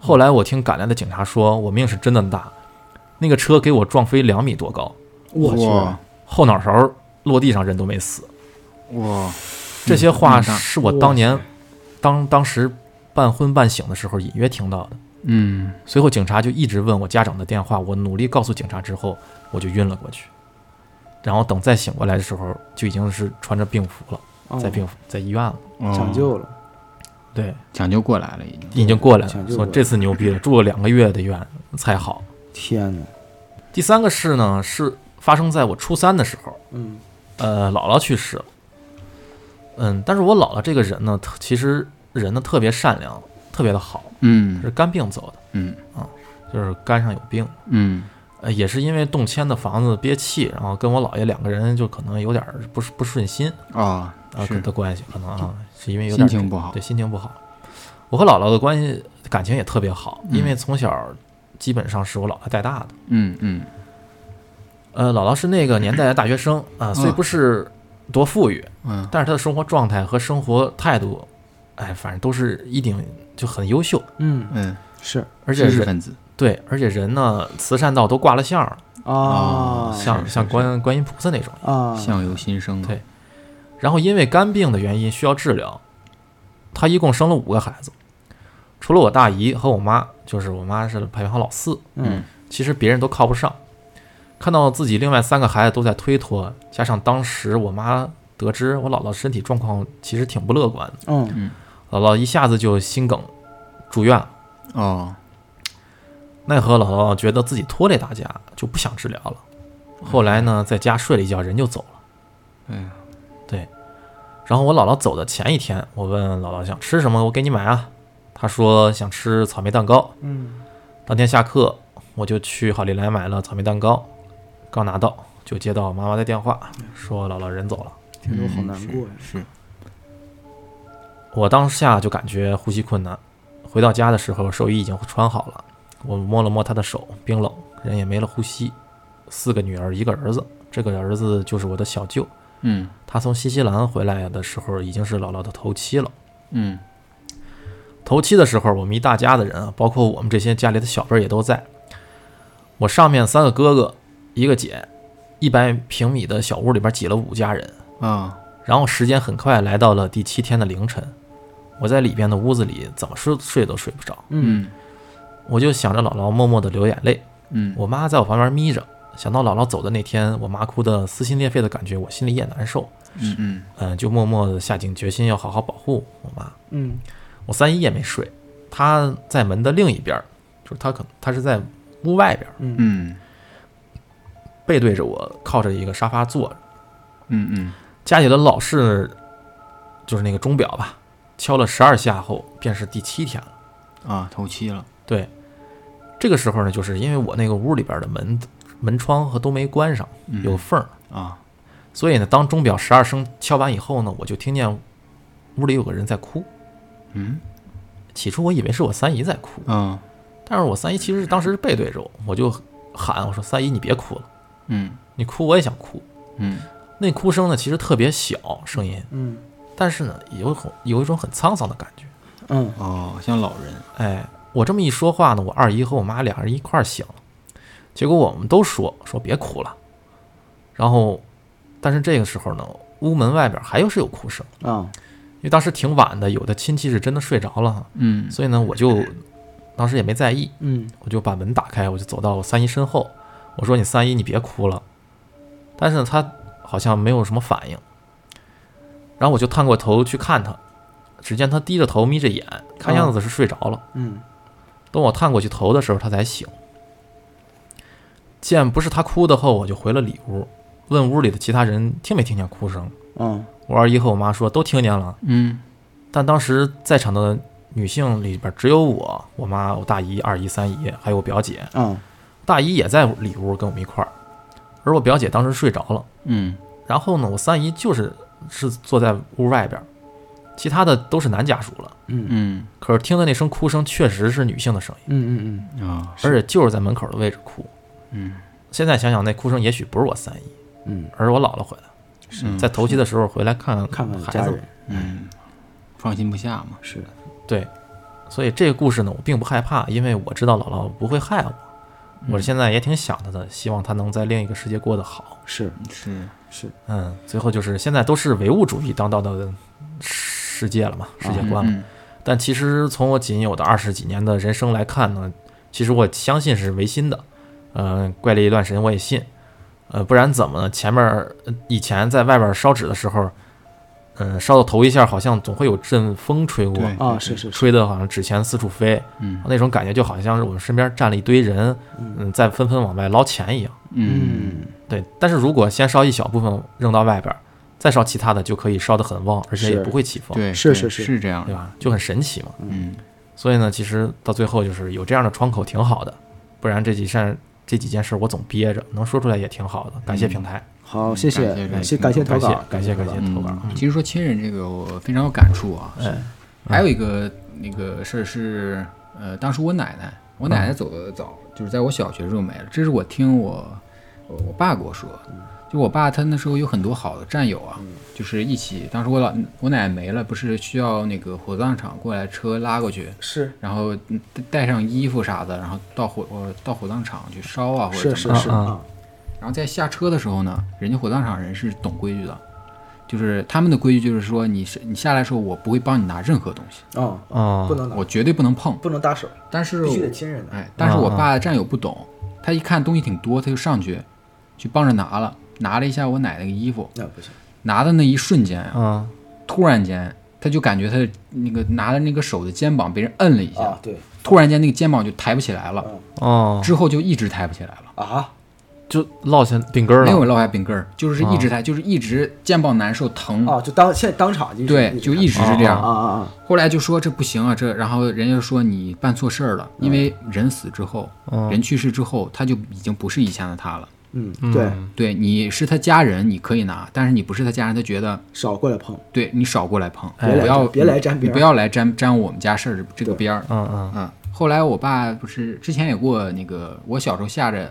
后来我听赶来的警察说，我命是真的大，那个车给我撞飞两米多高，我去，后脑勺落地上人都没死。哇，这些话是我当年当当时半昏半醒的时候隐约听到的。嗯，随后警察就一直问我家长的电话，我努力告诉警察之后，我就晕了过去。然后等再醒过来的时候，就已经是穿着病服了，哦。在病服在医院了。哦。抢救了，对，抢救过来了，已经。已经过来了，说这次牛逼了，住了两个月的院才好。天哪，第三个事呢，是发生在我初三的时候，嗯。呃，姥姥去世了。嗯，但是我姥姥这个人呢，特其实人呢特别善良，特别的好，嗯。是肝病走的，嗯。啊就是肝上有病。嗯呃，也是因为动迁的房子憋气，然后跟我姥爷两个人就可能有点儿不是不顺心啊，啊是的关系，可能啊是因为有点心情不好对，心情不好。我和姥姥的关系感情也特别好，因嗯为从小基本上是我姥姥带大的。嗯嗯呃，姥姥是那个年代的大学生啊，虽不是多富裕，嗯但是她的生活状态和生活态度，哎，反正都是一顶就很优秀，嗯，嗯，是而且是知识分子对，而且人呢，慈善道都挂了像儿了，啊，像像观观音菩萨那种。啊，相由心生。对然后因为肝病的原因需要治疗，他一共生了五个孩子，除了我大姨和我妈，就是我妈是排行老四，嗯其实别人都靠不上。看到自己另外三个孩子都在推脱，加上当时我妈得知我姥姥身体状况其实挺不乐观的，嗯姥姥一下子就心梗住院了。哦，奈何姥姥觉得自己拖累大家，就不想治疗了。后来呢，在家睡了一觉，人就走了。哎呀，对然后我姥姥走的前一天，我问姥姥想吃什么，我给你买啊。她说想吃草莓蛋糕。嗯当天下课，我就去好利来买了草莓蛋糕。刚拿到，就接到妈妈的电话，说姥姥人走了。听着我好嗯难过呀，是是我当下就感觉呼吸困难。回到家的时候，寿衣已经穿好了，我摸了摸她的手，冰冷，人也没了呼吸。四个女儿，一个儿子，这个儿子就是我的小舅。嗯他从新西兰回来的时候，已经是姥姥的头七了。嗯头七的时候，我们一大家的人啊，包括我们这些家里的小辈儿也都在。我上面三个哥哥，一个姐，一百平米的小屋里边挤了五家人。啊然后时间很快来到了第七天的凌晨，我在里边的屋子里怎么睡睡都睡不着，嗯嗯我就想着姥姥默默的流眼泪。嗯我妈在我旁边眯着，想到姥姥走的那天，我妈哭的撕心裂肺的感觉，我心里也难受。嗯嗯嗯，就默默的下定决心要好好保护我妈。嗯我三姨也没睡，她在门的另一边儿，就是她可能她是在屋外边儿，嗯嗯背对着我，靠着一个沙发坐着。嗯嗯家里的老式就是那个钟表吧，敲了十二下后，便是第七天了。啊，头七了。对，这个时候呢，就是因为我那个屋里边的门门窗和都没关上，嗯有缝儿，啊所以呢，当钟表十二声敲完以后呢，我就听见屋里有个人在哭。嗯起初我以为是我三姨在哭，嗯但是我三姨其实当时是背对着我，我就喊我说：“三姨，你别哭了，嗯你哭我也想哭。嗯”那哭声呢，其实特别小声音，嗯但是呢，有很有一种很沧桑的感觉。嗯哦，像老人。哎，我这么一说话呢，我二姨和我妈俩人一块儿醒了，结果我们都说说别哭了，然后，但是这个时候呢，屋门外边还有是有哭声，啊因为当时挺晚的，有的亲戚是真的睡着了哈，嗯所以呢，我就当时也没在意，嗯我就把门打开，我就走到我三姨身后，我说：“你三姨，你别哭了。”但是呢，她好像没有什么反应。然后我就探过头去看她，只见她低着头眯着眼，看样子是睡着了。嗯等我探过去头的时候，他才醒。见不是他哭的后，我就回了里屋，问屋里的其他人听没听见哭声。嗯我二姨和我妈说都听见了，嗯但当时在场的女性里边只有我、我妈、我大姨、二姨、三姨，还有我表姐。嗯大姨也在里屋跟我们一块儿，而我表姐当时睡着了。嗯然后呢，我三姨就是是坐在屋外边儿，其他的都是男家属了。嗯。嗯。可是听的那声哭声确实是女性的声音，嗯嗯嗯。啊而且就是在门口的位置哭。嗯。现在想想，那哭声也许不是我三姨，嗯。而是我姥姥回来，是。在头七的时候回来看嗯，看看孩子。嗯。放心不下嘛。是。的对，所以这个故事呢，我并不害怕，因为我知道姥姥不会害我。我现在也挺想她的，希望她能在另一个世界过得好。是。是。是，嗯，最后就是现在都是唯物主义当道的世界了嘛，世界观了。嗯但其实从我仅有的二十几年的人生来看呢，其实我相信是唯心的。呃，怪力乱神我也信。呃，不然怎么呢？前面呃以前在外边烧纸的时候，嗯、烧到头一下，好像总会有阵风吹过，啊，是是是，吹的好像纸钱四处飞，嗯那种感觉就好像是我们身边站了一堆人，嗯嗯，在纷纷往外捞钱一样。嗯对，但是如果先烧一小部分扔到外边，再烧其他的，就可以烧得很旺，而且也不会起风，对对是是是是这样。对吧？就很神奇嘛。嗯所以呢，其实到最后就是有这样的窗口挺好的，不然这几扇这几件事我总憋着，能说出来也挺好的。感谢平台，好，谢谢感谢感谢感谢投感谢稿，感谢感谢投稿。嗯，其实说亲人这个我非常有感触啊。哎，还有一个那个事儿是，呃，当时我奶奶，我奶奶走的早，就是在我小学时候没了。这是我听我我我爸跟我说，就我爸他那时候有很多好的战友啊，就是一起。当时我老我奶奶没了，不是需要那个火葬场过来车拉过去，是然后嗯带上衣服啥的，然后到火呃到火葬场去烧啊，或者是是怎么着。是啊，然后在下车的时候呢，人家火葬场人是懂规矩的，就是他们的规矩就是说，你是你下来的时候，我不会帮你拿任何东西，哦，哦，不能拿我绝对不能碰。不能搭手，但是必须我得亲人的，哎，但是我啊爸的战友不懂，他一看东西挺多，他就上去去帮着拿了，拿了一下我奶奶的衣服，那不行，拿的那一瞬间啊，嗯，突然间他就感觉他那个拿的那个手的肩膀被人摁了一下，啊，对，突然间那个肩膀就抬不起来了，哦，之后就一直抬不起来了。啊，就落下病根儿了。没有落下病根儿，就是一直抬，就是一直肩膀难受疼，啊，就当现在当场就对，就一直是这样。啊啊啊，后来就说这不行啊，这然后人家说你办错事儿了，因为人死之后，嗯。人去世之后，他就已经不是以前的他了。嗯，嗯。对，对，你是他家人，你可以拿，但是你不是他家人，他觉得少过来碰，对你少过来碰，哎不要别来沾边你不要来沾沾我们家事儿这个边儿。嗯嗯。嗯，后来我爸不是之前也过那个，我小时候下着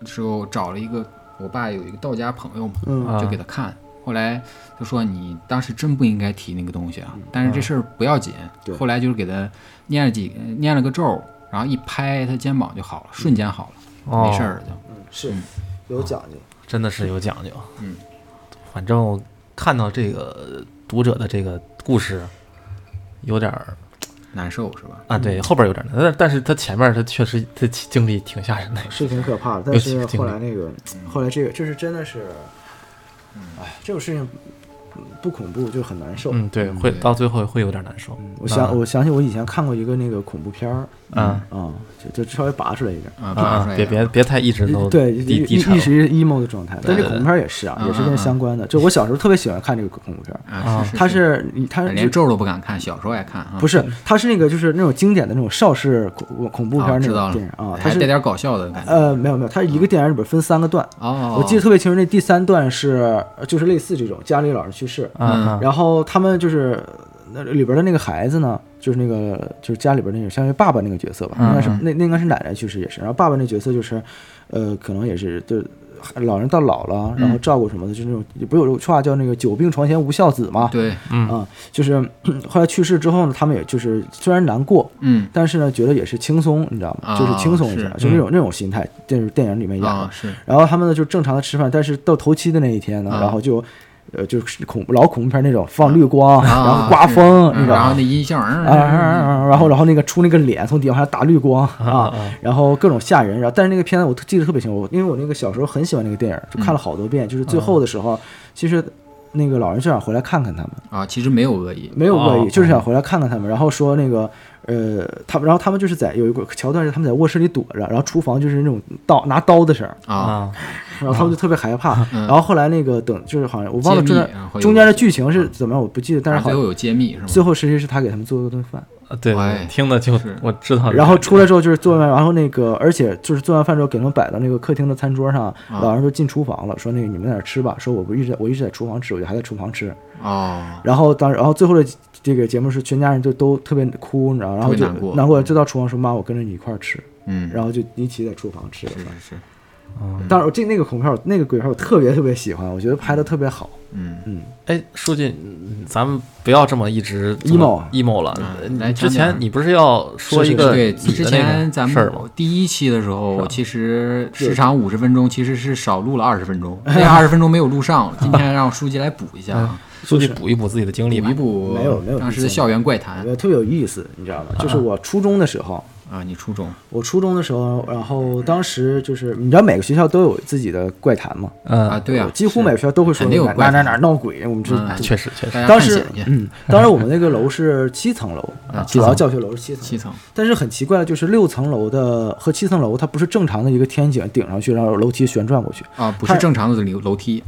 的时候找了一个我爸有一个道家朋友嘛，就给他看。后来他说你当时真不应该提那个东西啊，但是这事儿不要紧对。后来就是给他念了几念了个咒，然后一拍他肩膀就好了，瞬间好了，哦，没事儿了就。嗯，是有讲究，真的是有讲究。嗯，反正我看到这个读者的这个故事，有点儿难受是吧？啊，对，后边有点难，但但是他前面他确实他经历挺吓人的。是挺可怕的。但是后来那个，后来这个就是真的是，哎，这种事情不恐怖就很难受。嗯，对，会到最后会有点难受。嗯我想，我想起我以前看过一个那个恐怖片儿，嗯啊，就就稍微拔出来一点。啊，啊啊，别别别太一直都对。一一时 emo 的状态，但这恐怖片也是啊，嗯也是跟相关的。就我小时候特别喜欢看这个恐怖片儿，啊，是它是你它连咒都不敢看，小时候爱看啊。不是它是那个就是那种经典的那种邵氏恐恐怖片儿那种哦知道了电影啊，它是带点搞笑的感觉。呃没有没有，它一个电影里边分三个段，哦，我记得特别清楚，那第三段是就是类似这种家里老人去世，嗯嗯然后他们就是那里边的那个孩子呢，就是那个就是家里边那个相当于爸爸那个角色吧，嗯应该是嗯。那那应该是奶奶去世也是，然后爸爸那角色就是，呃，可能也是就老人到老了，然后照顾什么的，就是那种不是有句话叫那个久病床前无孝子嘛，对，嗯。啊，就是后来去世之后呢，他们也就是虽然难过，嗯。但是呢觉得也是轻松，你知道吗？啊就是轻松一下，是就那种那种心态，就是电影里面演的。啊。是。然后他们呢就正常的吃饭，但是到头七的那一天呢，啊。然后就，呃，就是恐老恐怖片那种放绿光，啊然后刮风，是你知道？然后那音效！然后然后那个出那个脸从底下打绿光啊，啊然后各种吓人。然后但是那个片子我记得特别清楚，因为我那个小时候很喜欢那个电影，就看了好多遍。就是最后的时候，其实那个老人就想回来看看他们，啊，其实没有恶意，没有恶意，哦就是想回来看看他们，然后说那个呃，他们然后他们就是在有一个桥段是他们在卧室里躲着，然后厨房就是那种刀拿刀的声，啊，啊，然后他们就特别害怕，嗯然后后来那个等就是好像我忘了中间啊中间的剧情是怎么样，我不记得，但是好像最后有揭秘是吗？最后实际是他给他们做了顿饭。啊对听的就是我知道。然后出来之后就是做完，然后那个，而且就是做完饭之后给他们摆到那个客厅的餐桌上，啊老人就进厨房了，说那个你们在那儿吃吧，说我不一直在我一直在厨房吃，我就还在厨房吃。哦，然后当然后最后的这个节目是全家人就都特别哭，你知道，然后就难过。难过，就到厨房说妈，我跟着你一块儿吃，嗯，然后就一起在厨房吃。是是是，当然，这那个恐怖片那个鬼片我特别特别喜欢，我觉得拍的特别好。嗯，嗯，哎，书记，嗯咱们不要这么一直 emo 啊 emo 了嗯。来之前你不是要说是是一个对，你之前咱？们第一期的时候，其实时长五十分钟，其实是少录了二十分钟，那二十分钟没有录上，今天让书记来补一下啊，书记补一补自己的经历吧补一。补没有没有当时的校园怪谈特别有意思，你知道吗？就是我初中的时候，啊，你初中我初中的时候，然后当时就是你知道每个学校都有自己的怪谈嘛，嗯啊，对啊，几乎每个学校都会说哪哪哪哪闹鬼，我们这确实确实，当时嗯，当时我们那个楼是七层楼啊，主要教学楼是七层，七层但是很奇怪的就是六层楼的和七层楼它不是正常的一个天井顶上去，然后楼梯旋转过去，啊，不是正常的楼楼梯，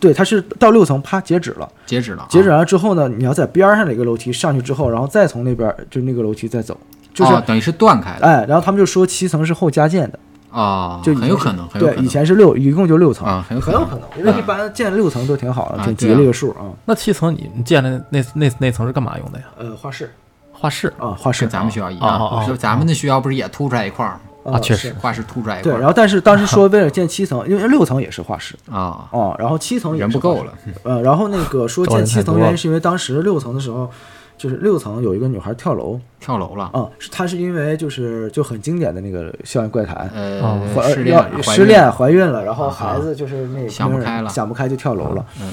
对，它是到六层啪截止了，截止了啊，截止完了之后呢，你要在边儿上的一个楼梯上去之后，然后再从那边儿就那个楼梯再走，就是哦等于是断开的。哎，然后他们就说七层是后加建的，啊，就很有可能，很有可对，以前是六，一共就六层啊，很有很有可能，因为一般建六层都挺好的，啊挺吉利个数啊。那七层你你建的那那那层是干嘛用的呀？呃，画室。画室。啊，画室。跟咱们学校一哦哦哦。样，是咱们的学校不是也凸出来一块儿吗？啊确实。化石凸出来一块对，然后但是当时说 (laughs) 为了建七层，因为六层也是化石啊，哦，然后七层也不够了，呃，然后那个说 (laughs) 建七层原因是因为当时六层的时候，就是六层有一个女孩跳楼。跳楼了，啊，是她是因为就是就很经典的那个校园怪谈，呃，怀失恋要了怀孕失恋怀孕了，然后啊孩子就是那那个想不开了想不开就跳楼了，嗯。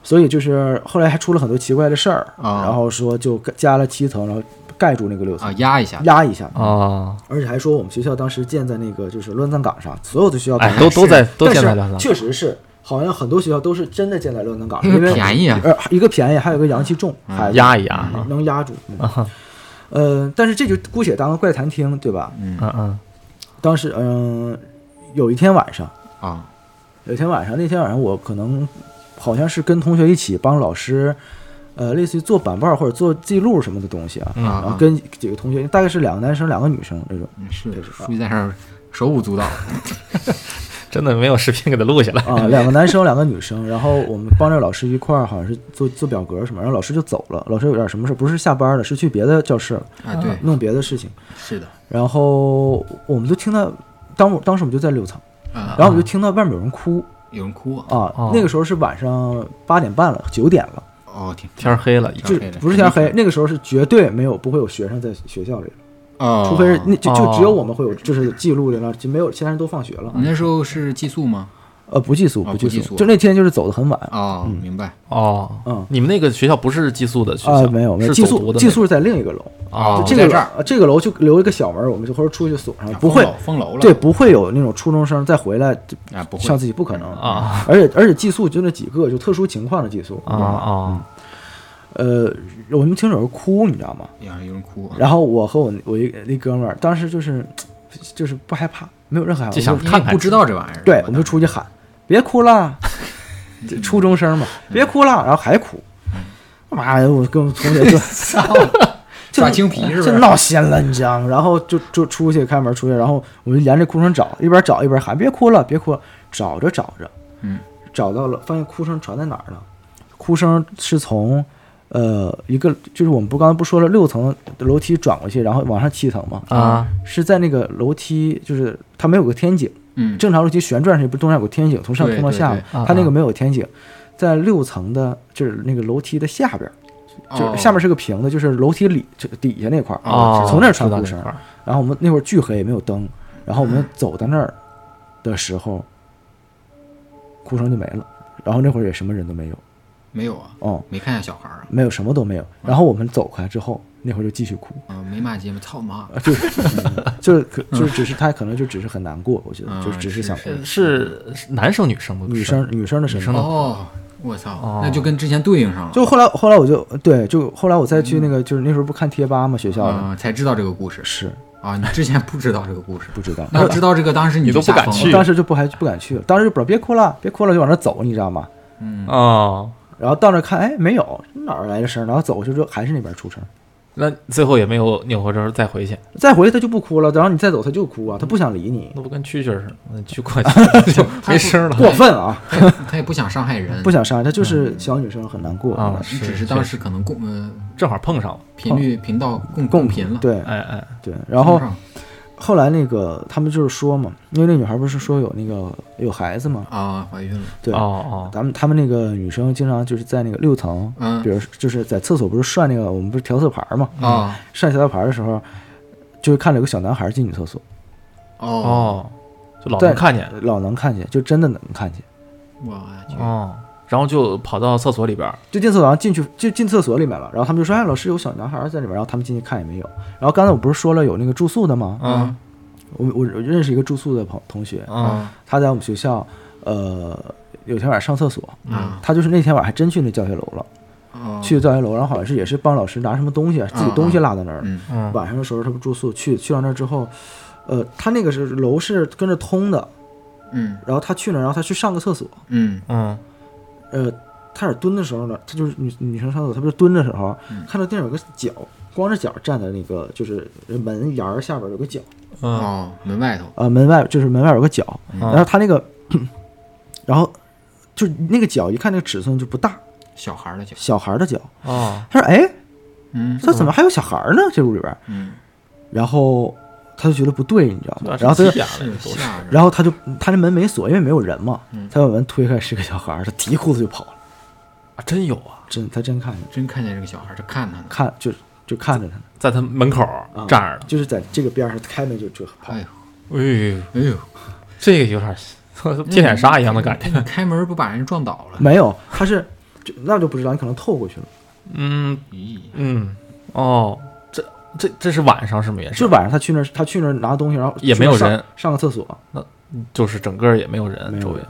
所以就是后来还出了很多奇怪的事儿，啊然后说就加了七层，然后盖住那个六层。啊，压一下，压一下，啊，而且还说我们学校当时建在那个就是乱葬岗上，所有的学校都都在都建在了确实是，好像很多学校都是真的建在乱葬岗上，因因为为便宜啊，呃一个便宜，还有一个阳气重，嗯。压一压。啊能压住。嗯。啊呃，但是这就姑且当个怪谈听，对吧？嗯。嗯嗯。当时嗯、有一天晚上，啊。有一天晚上，那天晚上我可能好像是跟同学一起帮老师，呃，类似于做板报或者做记录什么的东西啊，嗯然后啊，跟几个同学，大概是两个男生两个女生那种嗯是这是书记在这儿手舞足蹈，(laughs) 真的没有视频给他录下来。啊，两个男生两个女生，然后我们帮着老师一块儿，好像是做做表格什么，然后老师就走了，老师有点什么事，不是下班了，是去别的教室了，啊对，弄别的事情，是的，然后我们就听到，当我当时我们就在六层，啊，然后我们就听到外面有人哭。有人哭啊，那个时候是晚上八点半了，九点了，哦天天儿黑了，已经就不是天黑，那个时候是绝对没有不会有学生在学校里，哦，除非是那就就哦只有我们会有就是记录的了，就没有其他人都放学了，你那时候是寄宿吗？呃，不寄宿不寄宿就那天就是走的很晚，啊，嗯明白，哦。嗯。你们那个学校不是寄宿的学啊、校，没有没有，寄宿寄宿是在另一个楼，啊哦这个在这这个楼就留一个小门，我们就或者出去锁上，啊不会封楼了，对，不会有那种初中生再回来就啊不会上自己不可能。啊而且而且寄宿就那几个，就特殊情况的寄宿。啊啊！呃，我们听着有人哭，你知道吗？呀有人哭啊，然后我和我我一那哥们儿，当时就是就是不害怕，没有任何害怕，就想看不知道这玩意儿，对，我们就出去喊，别哭了，这初中生嘛，别哭了，然后还哭。妈呀！我跟我们同学就 (laughs) (laughs) 就抓青皮是吧？就闹心了，你知道吗？然后就就出去开门出去，然后我就沿着哭声找，一边找一边喊：“别哭了，别哭了！”找着找着，嗯，找到了，发现哭声传在哪儿呢？哭声是从呃一个，就是我们不刚才不说了，六层楼梯转过去，然后往上七层嘛，啊是在那个楼梯，就是它没有个天井，嗯，正常楼梯旋转时不是中间有个天井，从上对通到下对对嘛？啊它那个没有天井，在六层的，就是那个楼梯的下边儿，就哦是下面是个平的，就是楼梯里这底下那块儿。哦，从那儿知传哭声然后我们那会儿巨黑，没有灯，然后我们走到那儿的时候，哭声就没了。然后那会儿也什么人都没有，没有啊，哦，没看见小孩儿啊，没有什么都没有。然后我们走开之后，那会儿就继续哭，啊没骂街吗？操妈！啊 (laughs) 就是嗯就是可就是只是他可能就只是很难过，我觉得嗯就是只是想是男生女生吗？女生女生的声音哦，我操哦，那就跟之前对应上了，就后来后来我就对，就后来我再去那个，就是那时候不看贴吧嘛，学校。的啊才知道这个故事。是。啊，你之前不知道这个故事，不知道，那要知道这个，当时你都不敢去。当时就不还不敢去了，当时就不知道别哭了，别哭了，就往那走，你知道吗？嗯，哦，然后到那看，哎，没有哪儿来的声儿，然后走过去之后还是那边出声，那最后也没有扭过身再回去，再回去他就不哭了，然后你再走他就哭啊，他不想理你，那不跟蛐蛐儿似的，那去过去就没声了。过分啊，(laughs) 他也不想伤害人，不想伤害他，就是小女生很难过啊只是当时可能共呃正好碰上了，频率频道共共频了，对哎哎，对，然后碰上后来那个他们就是说嘛，因为那女孩不是说有那个有孩子嘛，啊怀孕了，对，哦哦，咱们他们那个女生经常就是在那个六层，嗯。比如就是在厕所不是涮那个我们不是调色盘嘛，啊。涮调色盘的时候，就是看着有个小男孩进女厕所，哦，哦，就老能看见。老能看见，就真的能看见，我去，哦，然后就跑到厕所里边，就进厕所然后进去就进厕所里面了，然后他们就说哎老师有小男孩在里面，然后他们进去看也没有，然后刚才我不是说了有那个住宿的吗？嗯。我我我认识一个住宿的朋同学，嗯。他在我们学校，呃，有天晚上上厕所，嗯。他就是那天晚上还真去那教学楼了，哦去教学楼，然后好像是也是帮老师拿什么东西，自己东西落在那儿。了。嗯。嗯。晚上的时候他不住宿，去去到那儿之后，呃，他那个是楼是跟着通的，嗯。然后他去那儿，然后他去上个厕所，嗯。嗯呃，他在蹲的时候呢，他就是女女生上厕所，他不是蹲的时候，嗯看到地上有个脚，光着脚站在那个就是门沿儿下边有个脚，啊哦门外头，呃，门外就是门外有个脚，嗯然后他那个，然后就那个脚一看那个尺寸就不大，小孩的脚，小孩的脚，哦他说哎，嗯这怎么还有小孩呢？这屋里边，嗯然后他就觉得不对，你知道吗？然后他就然后他就他那门没锁，因为没有人嘛嗯，他把门推开是个小孩儿，他提裤子就跑了，啊，真有啊，真他真看见，真看见这个小孩儿，就看他呢，看就就看着他呢，在他门口啊站着呢。就是在这个边上开门就就跑哎，呦哎呦，哎呦，(laughs) 这个有点天眼杀一样的感觉。你开门不把人撞倒了？没有，他是就那就不知道，你可能透过去了，嗯咦，嗯，哦，这这这是晚上是吗？也就是晚上他去那儿他去那儿拿东西，然后也没有人。上个厕所，那就是整个也没有人周围。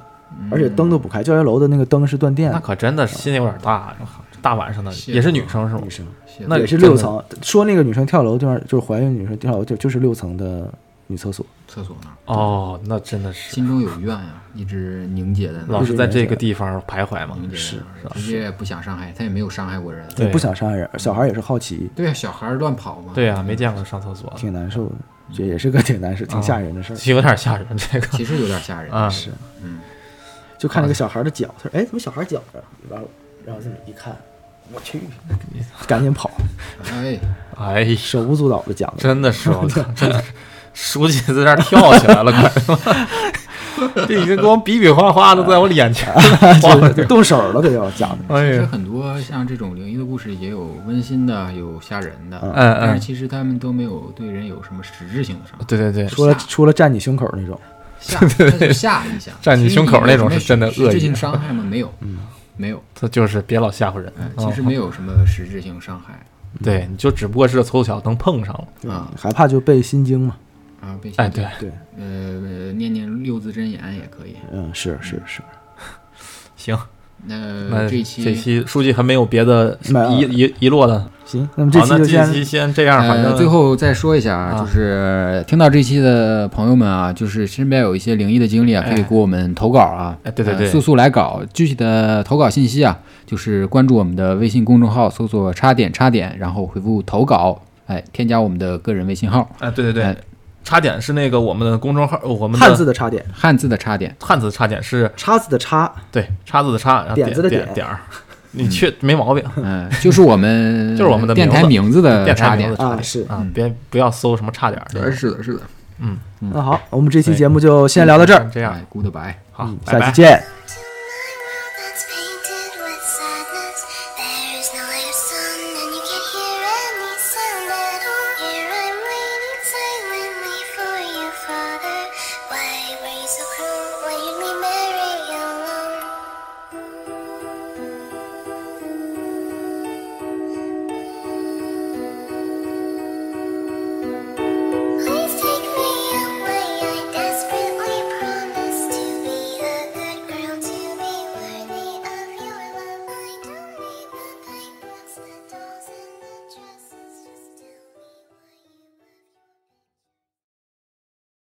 而且灯都不开，教学楼的那个灯是断电的，那可真的是心有点大。大晚上的也是女生是吗？女？生那也是六层，说那个女生跳楼地方就是怀孕女生跳楼就就是六层的女厕所，厕所那儿，哦，那真的是。心中有怨呀，一直凝结在那儿，老是在这个地方徘徊嘛。凝结是在那儿，直接不想伤害，他也没有伤害过人。对。也不想伤害人，小孩也是好奇，对啊，小孩儿乱跑嘛。对呀，没见过上厕所，挺难受的，这也是个挺难受、挺吓人的事儿。有点吓人。这个。(laughs) 其实有点吓人。啊，是，嗯，就看那个小孩的脚，他说：“哎，怎么小孩脚这儿？”然后，然后这么一看，我去，赶紧跑，哎，哎呀，手舞足蹈的讲的。真的是，我操，真的是，书记在这儿跳起来了，快！(laughs) 这已经给我比比划划的在我眼前了。就动手了，这要讲的。哎呀，其实很多像这种灵异的故事，也有温馨的，有吓人的，嗯嗯嗯，但是其实他们都没有对人有什么实质性的伤害。对对对，除了除了占你胸口那种，吓，(laughs) 那就吓一下。占你胸口那种是真的恶意实质性伤害吗？没有，嗯，没有。他就是别老吓唬人其实没有什么实质性伤害对，你就只不过是凑巧能碰上了。啊害怕就背心经嘛。啊。被哎，对，对，呃，念念六字真言也可以。嗯，是是是，(laughs) 行，那那这一期这期书记还没有别的遗遗遗落的。行，那么这好，那期就先这期先这样，反呃，正最后再说一下啊，啊就是听到这期的朋友们啊，就是身边有一些灵异的经历啊，哎可以给我们投稿啊，哎对对对呃速速来稿。具体的投稿信息啊，就是关注我们的微信公众号，搜索“叉点叉点”，然后回复投稿，哎，添加我们的个人微信号，哎，对对对哎，插点是那个我们的公众号，我们的汉字的插点，汉字的插点，汉字的插点是叉子的叉，对叉子的叉，然后点子的点点。你确没毛病。(laughs) 嗯，就是我们 (laughs) 就是我们的电台名字的插点电台名字，插点。啊是。啊，别不要搜什么差点儿。呃是的，是的，嗯。那好，我们这期节目就先聊到这儿，这样。哎，，goodbye。好下期见。「